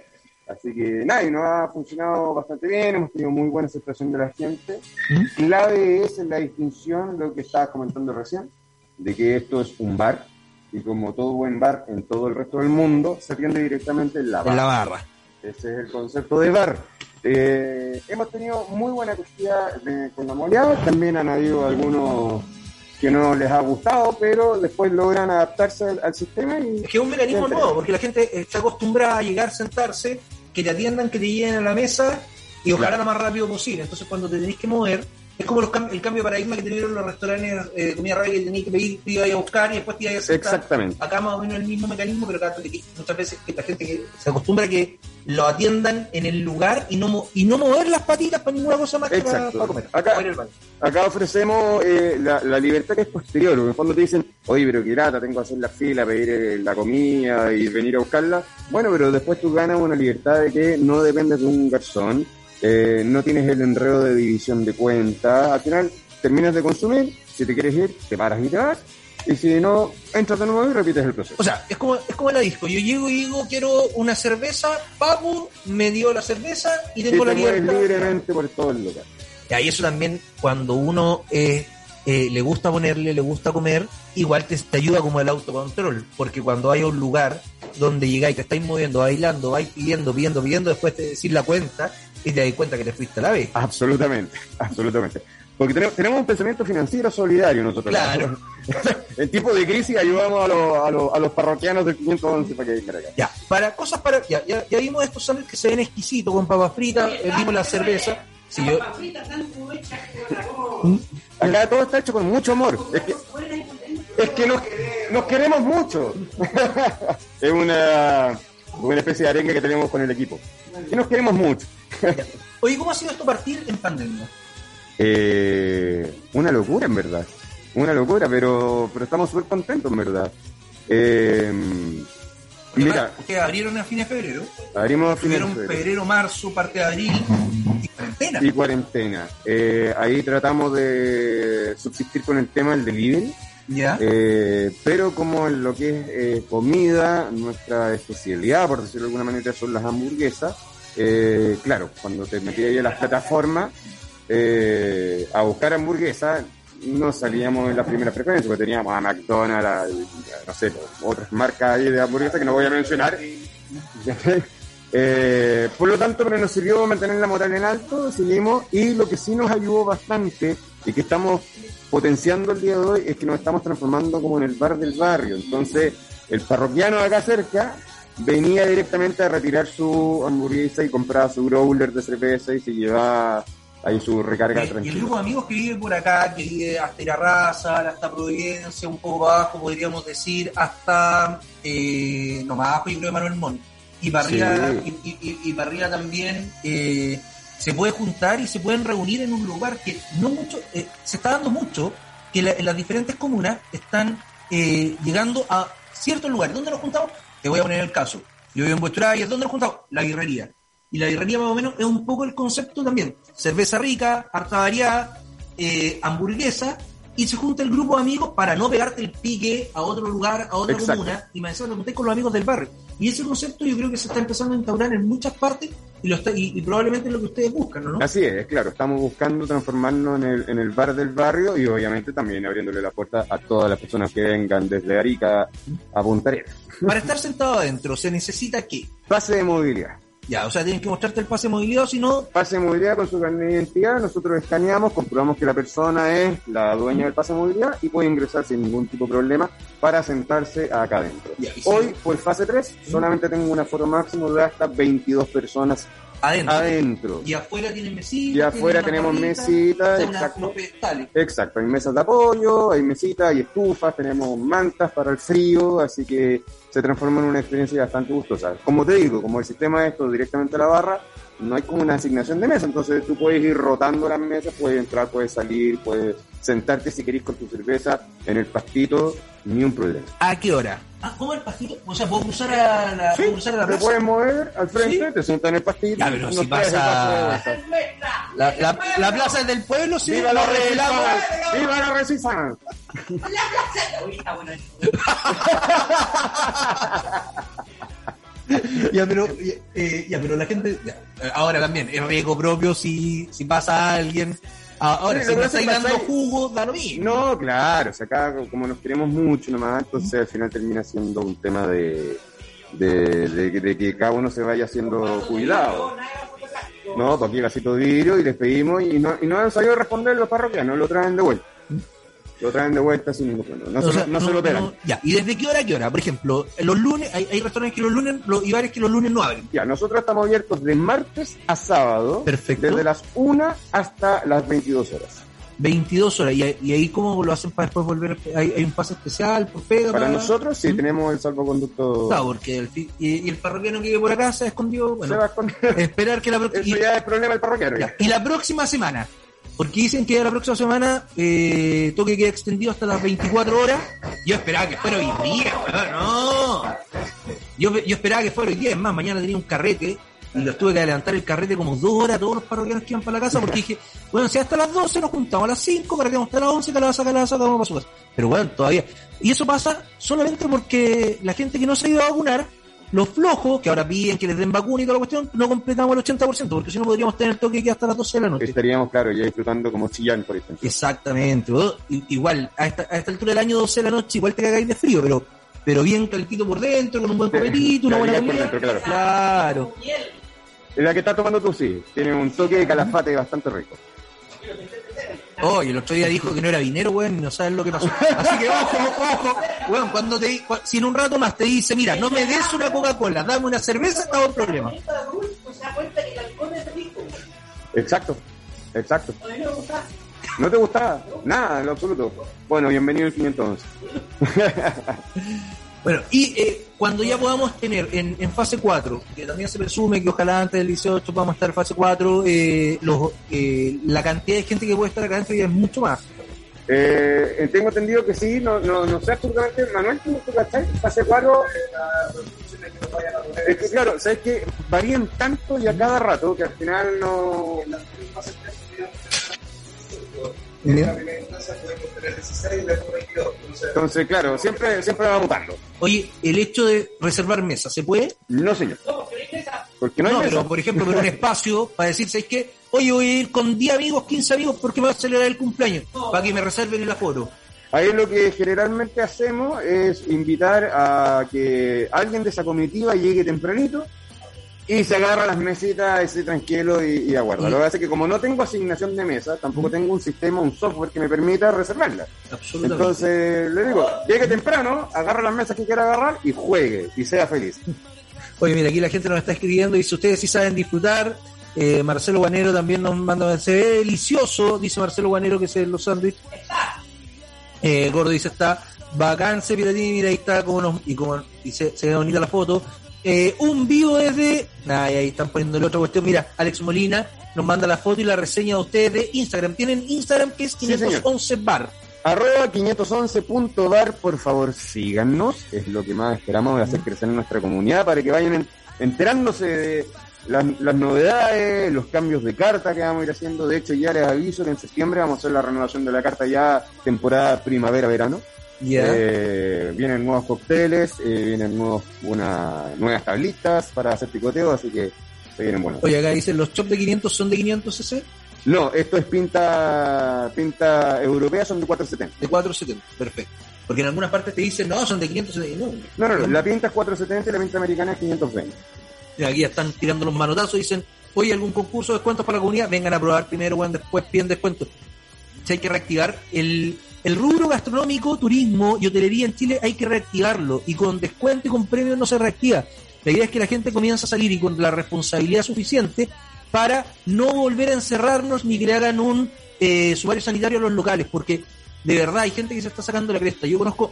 [SPEAKER 11] Así que nada, y nos ha funcionado bastante bien, hemos tenido muy buena aceptación de la gente.
[SPEAKER 4] ¿Mm?
[SPEAKER 11] Clave es en la distinción, lo que estabas comentando recién, de que esto es un bar, y como todo buen bar en todo el resto del mundo, se atiende directamente en la barra.
[SPEAKER 4] En la barra.
[SPEAKER 11] Ese es el concepto de bar. Eh, hemos tenido muy buena acogida de- con la moleada, también han habido algunos que no les ha gustado, pero después logran adaptarse al, al sistema y...
[SPEAKER 4] Es que es un mecanismo nuevo, porque la gente está acostumbrada a llegar, sentarse, que te atiendan, que te lleven a la mesa y ojalá
[SPEAKER 11] Claro.
[SPEAKER 4] lo más rápido posible. Entonces, cuando te tenés que mover, es como los cam- el cambio de paradigma que tuvieron los restaurantes eh, de comida rápida que tenías que pedir, te ibas a buscar y después te ibas a.
[SPEAKER 11] Exactamente.
[SPEAKER 4] Acá más o menos el mismo mecanismo, pero acá muchas veces que la gente que se acostumbra a que lo atiendan en el lugar y no mo- y no mover las patitas para ninguna cosa más que para, comer.
[SPEAKER 11] Acá-
[SPEAKER 4] para.
[SPEAKER 11] Acá ofrecemos eh, la, la libertad que es posterior, porque en el fondo te dicen, oye, pero qué lata, tengo que hacer la fila, pedir eh, la comida y venir a buscarla. Bueno, pero después tú ganas una libertad de que no dependes de un garzón, eh, no tienes el enredo de división de cuentas, al final terminas de consumir, si te quieres ir, te paras y te vas, y si no, entras de nuevo y repites el proceso.
[SPEAKER 4] O sea, es como, es como la disco. Yo llego y digo, quiero una cerveza, pago, me dio la cerveza y
[SPEAKER 11] y
[SPEAKER 4] tengo
[SPEAKER 11] te
[SPEAKER 4] la libertad.
[SPEAKER 11] libremente por todo el lugar.
[SPEAKER 4] Y ahí eso también, cuando uno eh, eh, le gusta ponerle, le gusta comer, igual te, te ayuda como el autocontrol. Porque cuando hay un lugar donde llegáis, te estáis moviendo, bailando, vais pidiendo, pidiendo, pidiendo, después te decís la cuenta y te das cuenta que te fuiste a la vez.
[SPEAKER 11] Absolutamente, absolutamente. Porque tenemos, tenemos un pensamiento financiero solidario nosotros.
[SPEAKER 4] Claro.
[SPEAKER 11] en tiempo de crisis ayudamos a, los- a, los- a los parroquianos del 511 para que vengan acá.
[SPEAKER 4] Ya, para cosas para. Ya, ya, ya vimos estos sándwiches que se ven exquisitos con papas fritas, eh, vimos la cerveza. Si yo,
[SPEAKER 11] Acá todo está hecho con mucho amor. Es que, es que nos, nos queremos mucho. es una, una especie de arenga que tenemos con el equipo. Y nos queremos mucho.
[SPEAKER 4] Oye, ¿cómo ha sido esto partir en pandemia?
[SPEAKER 11] Eh, una locura, en verdad. Una locura, pero, pero estamos súper contentos, en verdad. Eh, mira,
[SPEAKER 4] que abrieron a fines de febrero.
[SPEAKER 11] abrimos a fines de febrero.
[SPEAKER 4] febrero, marzo, parte de abril y cuarentena.
[SPEAKER 11] y cuarentena. Eh, ahí tratamos de subsistir con el tema del delivery. Eh, pero como en lo que es eh, comida, nuestra especialidad, por decirlo de alguna manera, son las hamburguesas. eh, claro, cuando te metías ahí a las plataformas a buscar hamburguesas, no salíamos en la primera frecuencia, porque teníamos a McDonald's, a, no sé, otras marcas ahí de hamburguesas que no voy a mencionar. Por lo tanto, nos sirvió mantener la moral en alto, y lo que sí nos ayudó bastante y que estamos potenciando el día de hoy es que nos estamos transformando como en el bar del barrio. Entonces, el parroquiano de acá cerca venía directamente a retirar su hamburguesa y compraba su growler de cerveza y se llevaba ahí su recarga
[SPEAKER 4] Y el
[SPEAKER 11] tranquila.
[SPEAKER 4] grupo de amigos que vive por acá, que vive hasta Irarraza, hasta Providencia, un poco abajo, podríamos decir, hasta eh, no más abajo, yo creo que Manuel Montt. Y para arriba,
[SPEAKER 11] Sí.
[SPEAKER 4] y, y- y para arriba también eh, se puede juntar y se pueden reunir en un lugar que no mucho, eh, se está dando mucho, que la- las diferentes comunas están eh, llegando a ciertos lugares. ¿Dónde nos juntamos? Te voy a poner el caso. Yo vivo en Buestraya, ¿dónde nos juntamos? La guerrería. Y la guerrería más o menos es un poco el concepto también. Cerveza rica, harta variada, eh, hamburguesa, y se junta el grupo de amigos para no pegarte el pique a otro lugar, a otra
[SPEAKER 11] Exacto.
[SPEAKER 4] comuna, y me decía, te junté con los amigos del barrio. Y ese concepto yo creo que se está empezando a instaurar en muchas partes y, lo está, y, y probablemente es lo que ustedes buscan, ¿no?
[SPEAKER 11] Así es, claro, estamos buscando transformarnos en el, en el bar del barrio y obviamente también abriéndole la puerta a todas las personas que vengan desde Arica a Punta Arenas.
[SPEAKER 4] Para estar sentado adentro, ¿se necesita qué?
[SPEAKER 11] Pase de movilidad.
[SPEAKER 4] Ya, o sea, tienen que mostrarte el pase de movilidad, si no,
[SPEAKER 11] Pase de movilidad con su carnet de identidad, nosotros escaneamos, comprobamos que la persona es la dueña del pase de movilidad y puede ingresar sin ningún tipo de problema para sentarse acá adentro.
[SPEAKER 4] Ya,
[SPEAKER 11] Hoy, por fase 3, solamente tengo un aforo máximo de hasta 22 personas
[SPEAKER 4] adentro.
[SPEAKER 11] adentro.
[SPEAKER 4] Y afuera tienen mesitas.
[SPEAKER 11] Y afuera tenemos mesitas, exacto. hay mesas de apoyo, hay mesitas, hay estufas, tenemos mantas para el frío, así que se transforma en una experiencia bastante gustosa. Como te digo, como el sistema es todo directamente a la barra, no hay como una asignación de mesa, entonces tú puedes ir rotando las mesas, puedes entrar, puedes salir, puedes sentarte si querés con tu cerveza en el pastito, ni un problema.
[SPEAKER 4] ¿A qué hora? Ah, ¿cómo el pastito? O sea, puedo cruzar a la,
[SPEAKER 11] Sí,
[SPEAKER 4] puedo cruzar a la
[SPEAKER 11] te
[SPEAKER 4] plaza.
[SPEAKER 11] puedes mover al frente,
[SPEAKER 4] ¿Sí?
[SPEAKER 11] te sientas en el pastito.
[SPEAKER 4] Ya, pero si pasa-. La, la, la plaza es del pueblo, sí.
[SPEAKER 11] ¡Viva la
[SPEAKER 4] revelamos.
[SPEAKER 11] ¡Viva la resistance!
[SPEAKER 4] Ya, pero, eh, ya, pero la gente. ya, eh, ahora también, es riesgo propio si, si pasa alguien. Ah, Ahora,
[SPEAKER 11] Sí,
[SPEAKER 4] si me estáis dando jugo, da lo mismo.
[SPEAKER 11] No, claro, o sea, acá como nos queremos mucho nomás, entonces al final termina siendo un tema de, de, de- de que cada uno se vaya haciendo cuidado. No, pues aquí vasito de vidrio y les pedimos y no, y no han sabido responder los parroquianos, lo traen de vuelta. Lo traen de vuelta sin ningún problema. No,
[SPEAKER 4] O
[SPEAKER 11] se,
[SPEAKER 4] sea,
[SPEAKER 11] lo- no se lo pegan.
[SPEAKER 4] no- ya, ¿y desde qué hora a qué hora? Por ejemplo, los lunes, hay, hay restaurantes que los lunes, los, y bares que los lunes no abren.
[SPEAKER 11] Ya, nosotros estamos abiertos de martes a sábado,
[SPEAKER 4] Perfecto.
[SPEAKER 11] desde las 1 hasta las 22 horas.
[SPEAKER 4] 22 horas. ¿Y, y ahí cómo lo hacen para después volver? ¿Hay, hay un pase especial por pega?
[SPEAKER 11] Para nosotros sí tenemos el salvoconducto.
[SPEAKER 4] Claro, porque el, y, y el parroquiano que vive por acá se ha escondido. Bueno,
[SPEAKER 11] Se va a esconder.
[SPEAKER 4] esperar que la próxima.
[SPEAKER 11] Eso ya es problema del parroquiano. ya.
[SPEAKER 4] Y la próxima semana, porque dicen que la próxima semana eh, toque queda extendido hasta las 24 horas. Yo esperaba que fuera hoy día, no. Yo, yo esperaba que fuera hoy día, es más, mañana tenía un carrete y los tuve que adelantar el carrete como dos horas todos los parroquianos que iban para la casa porque dije, bueno, si hasta las 12 nos juntamos a las 5 para que hasta las 11 que la saca, la saca, vamos para su casa. Pero bueno, todavía. Y eso pasa solamente porque la gente que no se ha ido a vacunar, los flojos, que ahora piden que les den vacuna y toda la cuestión, no completamos el 80%, porque si no podríamos tener toque que hasta las 12 de la noche.
[SPEAKER 11] Estaríamos, claro, ya disfrutando como chillán, por ejemplo.
[SPEAKER 4] Exactamente. Igual, a esta, a esta altura del año 12 de la noche, igual te cagáis de frío, pero pero bien calentito por dentro, con un buen copetito, una buena comida.
[SPEAKER 11] claro.
[SPEAKER 4] Claro.
[SPEAKER 11] La que está tomando tú sí, tiene un toque de calafate bastante rico.
[SPEAKER 4] Oye, el otro día dijo que no era vinero, weón, y no sabes lo que pasó. Así que ojo, ojo, weón, cuando te, si en un rato más te dice, mira, no me des una Coca-Cola, dame una cerveza, estaba el problema.
[SPEAKER 11] Exacto, exacto. ¿No te gustaba? Nada, en lo absoluto. Bueno, bienvenido al 511.
[SPEAKER 4] Bueno, y eh, cuando ya podamos tener en, fase 4, que también se presume que ojalá antes del 18 podamos estar en fase 4, eh, los, eh, la cantidad de gente que puede estar acá dentro ya es mucho más.
[SPEAKER 11] Eh, tengo entendido que sí, no, no, no sé absolutamente, Manuel, ¿tú, tú cachai? Fase 4. Es que claro, sabes que varían tanto y a cada rato que al final no. Entonces, claro, siempre, siempre va mutando.
[SPEAKER 4] Oye, el hecho de reservar mesa, ¿se puede?
[SPEAKER 11] No, señor. Porque no hay
[SPEAKER 4] No,
[SPEAKER 11] mesa.
[SPEAKER 4] pero por ejemplo, ver un espacio para decir, ¿sabes qué? Oye, voy a ir con 10 amigos, 15 amigos porque me va a celebrar el cumpleaños, para que me reserven el aforo.
[SPEAKER 11] Ahí lo que generalmente hacemos es invitar a que alguien de esa comitiva llegue tempranito y se agarra las mesitas ese tranquilo y, y aguarda. Lo que pasa es que como no tengo asignación de mesa, tampoco tengo un sistema, un software que me permita reservarla.
[SPEAKER 4] Absolutamente.
[SPEAKER 11] Entonces le digo, llegue temprano, agarra las mesas que quiera agarrar y juegue y sea feliz.
[SPEAKER 4] Oye, mira, aquí la gente nos está escribiendo, dice, ustedes sí saben disfrutar. Eh, Marcelo Guanero también nos manda, se ve delicioso, dice Marcelo Guanero, que es el los sándwiches. Eh, Gordo dice, está bacán, se mira, ahí está como nos, y como, y se, se ve bonita la foto. Eh, un vivo desde, nah, ahí están poniéndole otra cuestión, mira, Alex Molina nos manda la foto y la reseña de ustedes de Instagram. Tienen Instagram que es
[SPEAKER 11] Sí, señor.
[SPEAKER 4] 511 bar.
[SPEAKER 11] Arroba 511.bar, por favor, síganos. Es lo que más esperamos de hacer crecer nuestra comunidad para que vayan en- enterándose de las, las novedades, los cambios de carta que vamos a ir haciendo. De hecho, ya les aviso que en septiembre vamos a hacer la renovación de la carta ya temporada primavera-verano. Eh, vienen nuevos cócteles, eh, vienen nuevos, una, nuevas tablitas para hacer picoteo, así que se vienen buenos.
[SPEAKER 4] Oye, acá dicen, los chops de 500 son de 500 cc.
[SPEAKER 11] No, esto es pinta pinta europea, son de 470.
[SPEAKER 4] De 470, perfecto. Porque en algunas partes te dicen, no, son de 500 cc. No,
[SPEAKER 11] No, no, no, la pinta es 470 y la pinta americana es 520.
[SPEAKER 4] Y aquí ya están tirando los manotazos dicen, oye, algún concurso de descuentos para la comunidad, vengan a probar primero, bueno, después piden descuentos. Si hay que reactivar el, el rubro gastronómico, turismo y hotelería en Chile, hay que reactivarlo. Y con descuento y con premios no se reactiva. La idea es que la gente comience a salir y con la responsabilidad suficiente para no volver a encerrarnos ni hagan un eh, sumario sanitario a los locales, porque de verdad hay gente que se está sacando la cresta. Yo conozco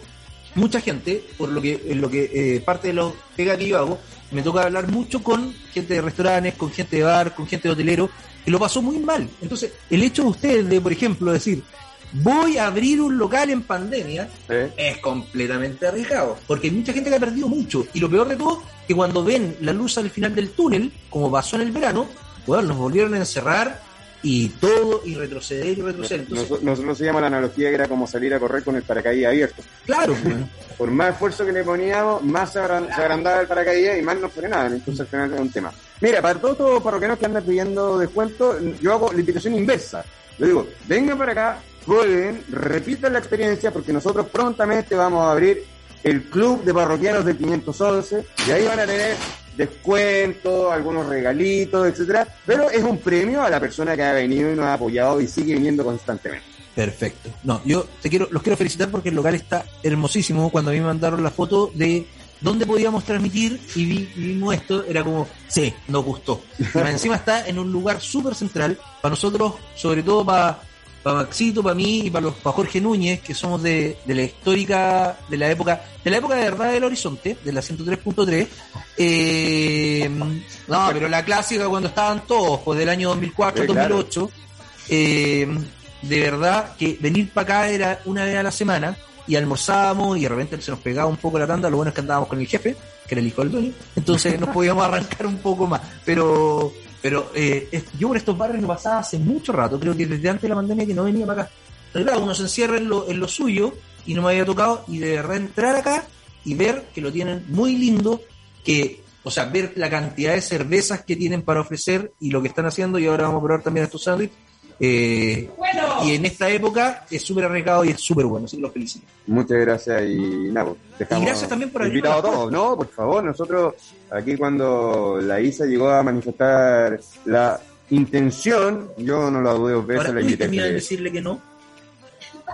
[SPEAKER 4] mucha gente, por lo que, lo que eh, parte de los pega que yo hago, me toca hablar mucho con gente de restaurantes, con gente de bar, con gente de hotelero, que lo pasó muy mal. Entonces, el hecho de ustedes de, por ejemplo, decir, voy a abrir un local en pandemia,
[SPEAKER 12] ¿Eh?
[SPEAKER 4] es completamente arriesgado. Porque hay mucha gente que ha perdido mucho. Y lo peor de todo, que cuando ven la luz al final del túnel, como pasó en el verano, bueno, nos volvieron a encerrar y todo, y retroceder y retroceder. Entonces,
[SPEAKER 12] Nos- Nosotros se llama la analogía que era como salir a correr con el paracaídas abierto.
[SPEAKER 4] claro,
[SPEAKER 12] Por más esfuerzo que le poníamos, más se, agran- se agrandaba el paracaídas y más nos frenaban. Entonces al final es un tema. Mira, para todos los parroquianos que andan pidiendo descuento, yo hago la invitación inversa. Le digo, vengan para acá, prueben, repitan la experiencia, porque nosotros prontamente vamos a abrir el club de parroquianos del 511 y ahí van a tener descuentos, algunos regalitos, etcétera, pero es un premio a la persona que ha venido y nos ha apoyado y sigue viniendo constantemente.
[SPEAKER 4] Perfecto. No, yo te quiero, los quiero felicitar porque el local está hermosísimo. Cuando a mí me mandaron la foto de dónde podíamos transmitir y vi- vimos esto, era como, sí, nos gustó. Más encima está en un lugar súper central para nosotros, sobre todo para para Maxito, para mí y para los para Jorge Núñez, que somos de, de la histórica, de la época, de la época de verdad del horizonte, de la 103.3. Eh, no, pero la clásica cuando estaban todos, pues del año 2004,
[SPEAKER 12] Sí, claro.
[SPEAKER 4] 2008. Eh, de verdad que venir para acá era una vez a la semana y almorzábamos y de repente se nos pegaba un poco la tanda, lo bueno es que andábamos con el jefe, que era el hijo del dueño, entonces nos podíamos arrancar un poco más. Pero pero eh, yo por estos barrios no pasaba hace mucho rato, creo que desde antes de la pandemia que no venía para acá. Pero claro, uno se encierra en lo, en lo suyo y no me había tocado y de verdad entrar acá y ver que lo tienen muy lindo, que, o sea, ver la cantidad de cervezas que tienen para ofrecer y lo que están haciendo y ahora vamos a probar también estos sándwiches. Eh, y en esta época es súper arriesgado y es súper bueno, así que los felicito.
[SPEAKER 12] Muchas gracias y nada, pues, dejamos
[SPEAKER 4] Y gracias también por
[SPEAKER 12] invitado a todos, ¿no? Por favor, nosotros aquí cuando la ISA llegó a manifestar la intención, yo no la dudé dos veces,
[SPEAKER 4] Ahora,
[SPEAKER 12] la
[SPEAKER 4] ¿tuviste
[SPEAKER 12] invité.
[SPEAKER 4] de decirle que no?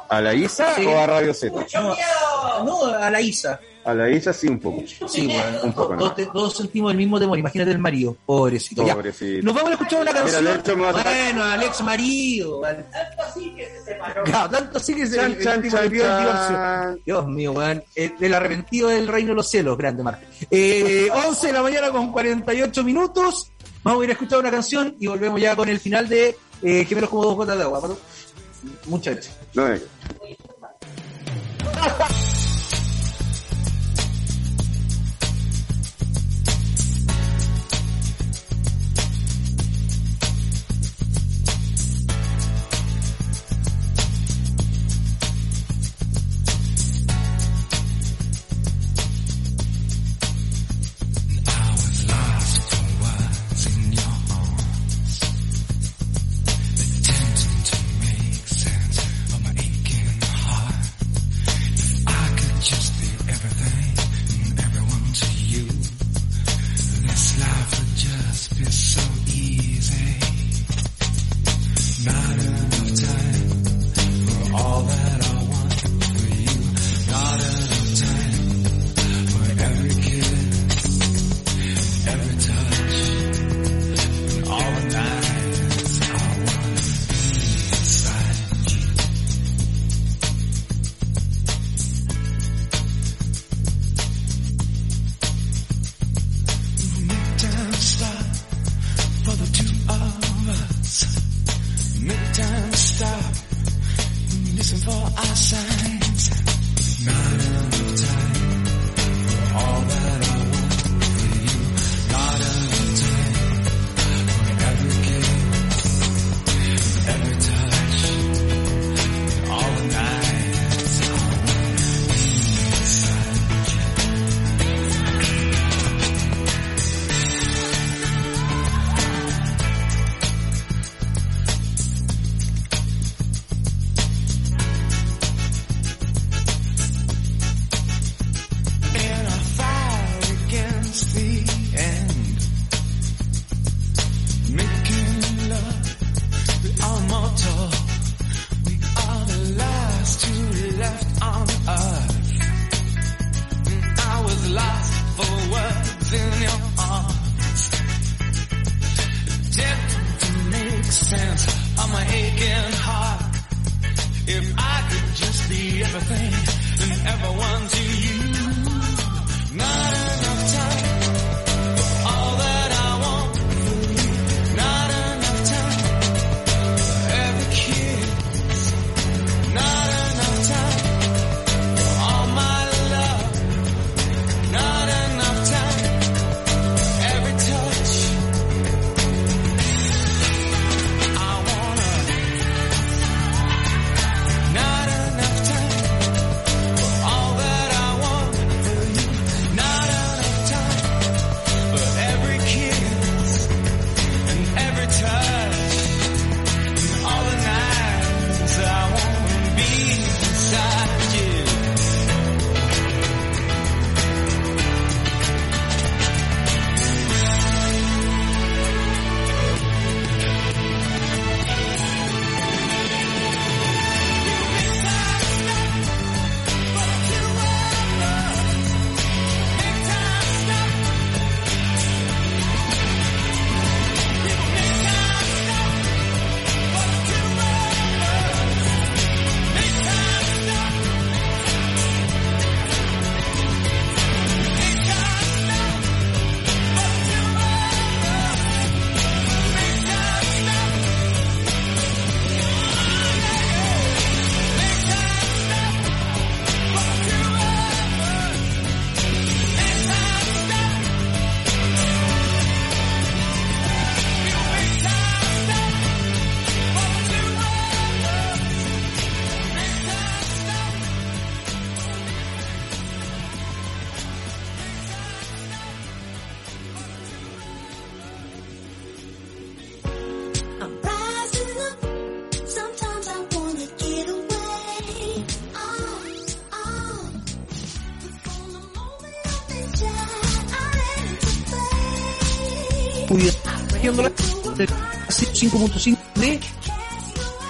[SPEAKER 12] ¿A la ISA
[SPEAKER 4] Sí.
[SPEAKER 12] o a Radio Z?
[SPEAKER 4] No, no, a la ISA.
[SPEAKER 12] A la ISA sí un poco.
[SPEAKER 4] Sí, bueno,
[SPEAKER 12] Un poco,
[SPEAKER 4] todos,
[SPEAKER 12] ¿no?
[SPEAKER 4] te- todos sentimos el mismo temor. Imagínate el marido, pobrecito. Ya.
[SPEAKER 12] Pobrecito.
[SPEAKER 4] Nos vamos a escuchar una
[SPEAKER 12] Mira,
[SPEAKER 4] canción. Bueno, Alex marido. Tanto así que se
[SPEAKER 12] Chan,
[SPEAKER 4] el
[SPEAKER 12] chan,
[SPEAKER 4] tipo le
[SPEAKER 12] chan,
[SPEAKER 4] pidió el divorcio.
[SPEAKER 12] chan.
[SPEAKER 4] Dios mío, weón. Eh, El arrepentido del reino de los cielos, grande Marco. Eh, 11 de la mañana con 48 minutos. Vamos a ir a escuchar una canción y volvemos ya con el final de eh, Gemelos como dos gotas de agua. Muchas gracias.
[SPEAKER 12] No,
[SPEAKER 4] ácido 5.5 de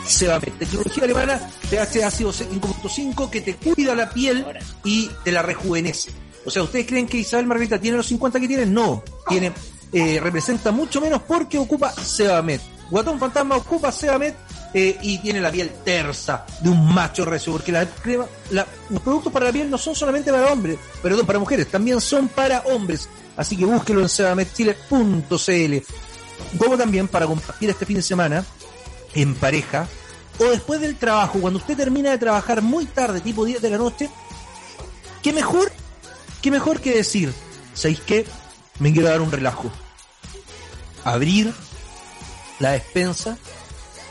[SPEAKER 4] Sebamed, tecnología alemana de hace ácido 5.5 que te cuida la piel y te la rejuvenece. O sea, ¿ustedes creen que Isabel Margarita tiene los 50 que tiene? No, tiene, eh, representa mucho menos porque ocupa Sebamed. Guatón Fantasma ocupa Sebamed eh, y tiene la piel tersa de un macho recio, porque la crema, la- los productos para la piel no son solamente para hombres, perdón, para mujeres, también son para hombres. Así que búsquelo en sebamedchile.cl. Como también para compartir este fin de semana en pareja o después del trabajo, cuando usted termina de trabajar muy tarde, tipo 10 de la noche, ¿qué mejor? ¿Qué mejor que decir? ¿Sabéis qué? Me quiero dar un relajo. Abrir la despensa,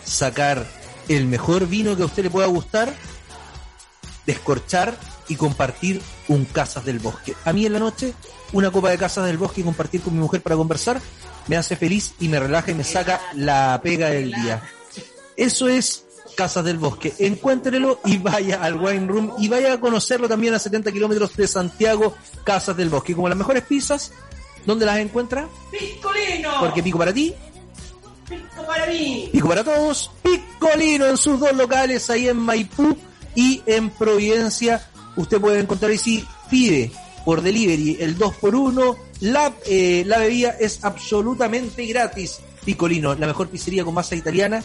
[SPEAKER 4] sacar el mejor vino que a usted le pueda gustar, descorchar y compartir un Casas del Bosque. A mí en la noche, una copa de Casas del Bosque y compartir con mi mujer para conversar me hace feliz y me relaja y me saca la pega del día. Eso es Casas del Bosque. Encuéntrelo y vaya al Wine Room y vaya a conocerlo también a 70 kilómetros de Santiago, Casas del Bosque. Como las mejores pizzas, ¿dónde las encuentra?
[SPEAKER 5] ¡Picolino!
[SPEAKER 4] Porque pico para ti,
[SPEAKER 5] ¡Pico para mí!
[SPEAKER 4] Pico para todos, Picolino en sus dos locales, ahí en Maipú y en Providencia. Usted puede encontrar y si pide por delivery el 2x1, la, eh, la bebida es absolutamente gratis. Picolino, la mejor pizzería con masa italiana,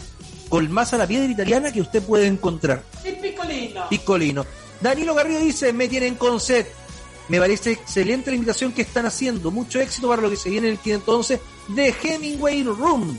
[SPEAKER 4] con masa a la piedra italiana que usted puede encontrar.
[SPEAKER 5] ¡Y picolino!
[SPEAKER 4] Picolino. Danilo Garrido dice, me tienen con sed. Me parece excelente la invitación que están haciendo. Mucho éxito para lo que se viene en el 511 de Hemingway Room.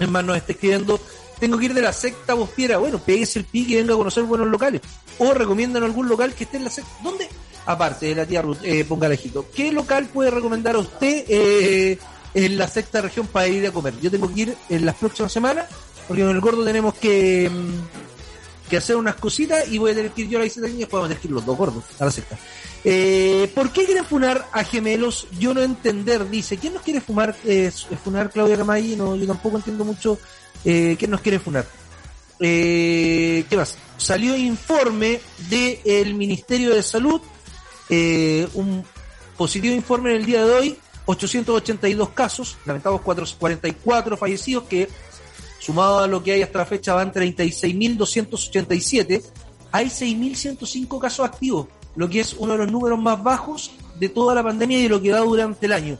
[SPEAKER 4] Nos está escribiendo, tengo que ir de la secta bostiera. Bueno, péguese el pique y venga a conocer buenos locales. O recomiendan algún local que esté en la secta. ¿Dónde? Aparte de la tía Ruth, eh, ponga lejito. ¿Qué local puede recomendar a usted eh, en la sexta región para ir a comer? Yo tengo que ir en las próximas semanas, porque con el gordo tenemos que, mm, que hacer unas cositas y voy a tener que ir yo a la visita y después vamos a tener que ir los dos gordos a la secta. Eh, ¿Por qué quieren funar a gemelos? Yo no entender, dice. ¿Quién nos quiere fumar, eh, funar Claudia Camay? No, yo tampoco entiendo mucho eh, quién nos quiere funar. Eh, ¿Qué más? Salió informe del Ministerio de Salud, eh, un positivo informe en el día de hoy, 882 casos, lamentados 44 fallecidos, que sumado a lo que hay hasta la fecha van 36.287, hay 6.105 casos activos, lo que es uno de los números más bajos de toda la pandemia y de lo que va durante el año.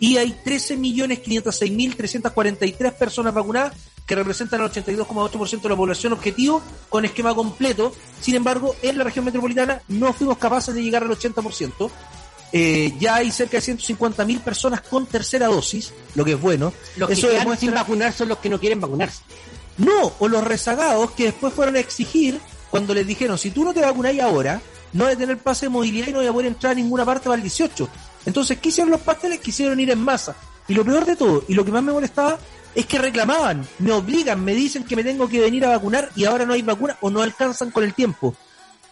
[SPEAKER 4] Y hay 13.506.343 personas vacunadas, que representan el 82,8% de la población objetivo con esquema completo. Sin embargo, en la región metropolitana no fuimos capaces de llegar al 80%. Eh, ya hay cerca de 150.000 personas con tercera dosis, lo que es bueno.
[SPEAKER 7] Los que
[SPEAKER 4] Eso
[SPEAKER 7] quedan
[SPEAKER 4] demuestra-
[SPEAKER 7] sin vacunar son los que no quieren vacunarse.
[SPEAKER 4] no, o los rezagados que después fueron a exigir cuando les dijeron, si tú no te vacunáis ahora, no vas a tener pase de movilidad y no vas a poder entrar a ninguna parte para el 18. Entonces, ¿qué hicieron los pasteles? Quisieron ir en masa. Y lo peor de todo, y lo que más me molestaba, es que reclamaban, me obligan, me dicen que me tengo que venir a vacunar y ahora no hay vacuna o no alcanzan con el tiempo.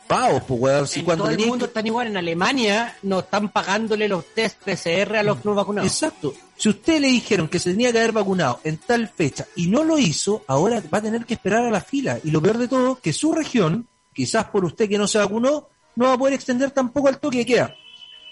[SPEAKER 4] Pavos, pues, weón, si
[SPEAKER 7] En
[SPEAKER 4] cuando
[SPEAKER 7] todo el mundo
[SPEAKER 4] que-
[SPEAKER 7] están igual. En Alemania no están pagándole los test PCR a los no vacunados.
[SPEAKER 4] Exacto. Si usted le dijeron que se tenía que haber vacunado en tal fecha y no lo hizo, ahora va a tener que esperar a la fila. Y lo peor de todo, que su región, quizás por usted que no se vacunó, no va a poder extender tampoco al toque de queda.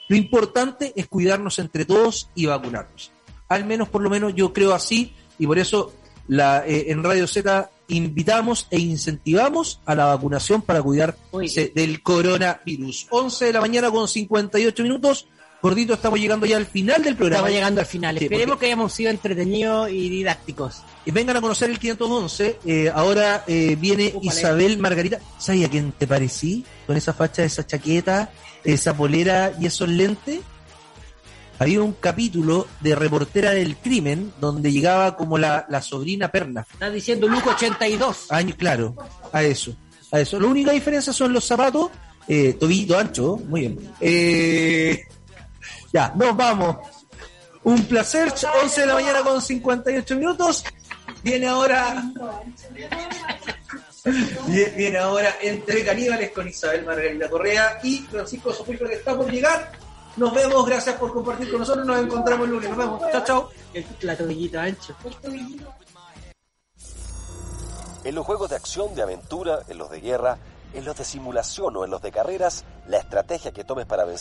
[SPEAKER 4] Lo importante es cuidarnos entre todos y vacunarnos. Al menos, por lo menos, yo creo así y por eso la, eh, en Radio Z invitamos e incentivamos a la vacunación para cuidarse del coronavirus. 11 de la mañana con 58 minutos. Gordito, estamos llegando ya al final del programa.
[SPEAKER 7] Estamos llegando al final.
[SPEAKER 4] Sí,
[SPEAKER 7] Esperemos
[SPEAKER 4] porque-
[SPEAKER 7] que hayamos sido entretenidos y didácticos.
[SPEAKER 4] y vengan a conocer el 511. Eh, ahora eh, viene. Isabel Margarita. ¿Sabes a quién te parecí? Con esa facha, esa chaqueta, esa polera y esos lentes. Había un capítulo de Reportera del Crimen donde llegaba como la, la sobrina perna.
[SPEAKER 7] Estás diciendo Luco 82.
[SPEAKER 4] Años, claro, a eso. A eso. La única diferencia son los zapatos, eh, tobillito ancho, muy bien. Eh, ya, nos vamos. Un placer, 11 de la mañana con 58 minutos. Viene ahora. Viene ahora entre caníbales con Isabel Margarita Correa y Francisco Sofífero que está por llegar. Nos vemos, gracias por compartir con nosotros. Nos encontramos el lunes. Nos vemos. Chao, chao.
[SPEAKER 7] La tobillita ancho.
[SPEAKER 8] En los juegos de acción, de aventura, en los de guerra, en los de simulación o en los de carreras, la estrategia que tomes para vencer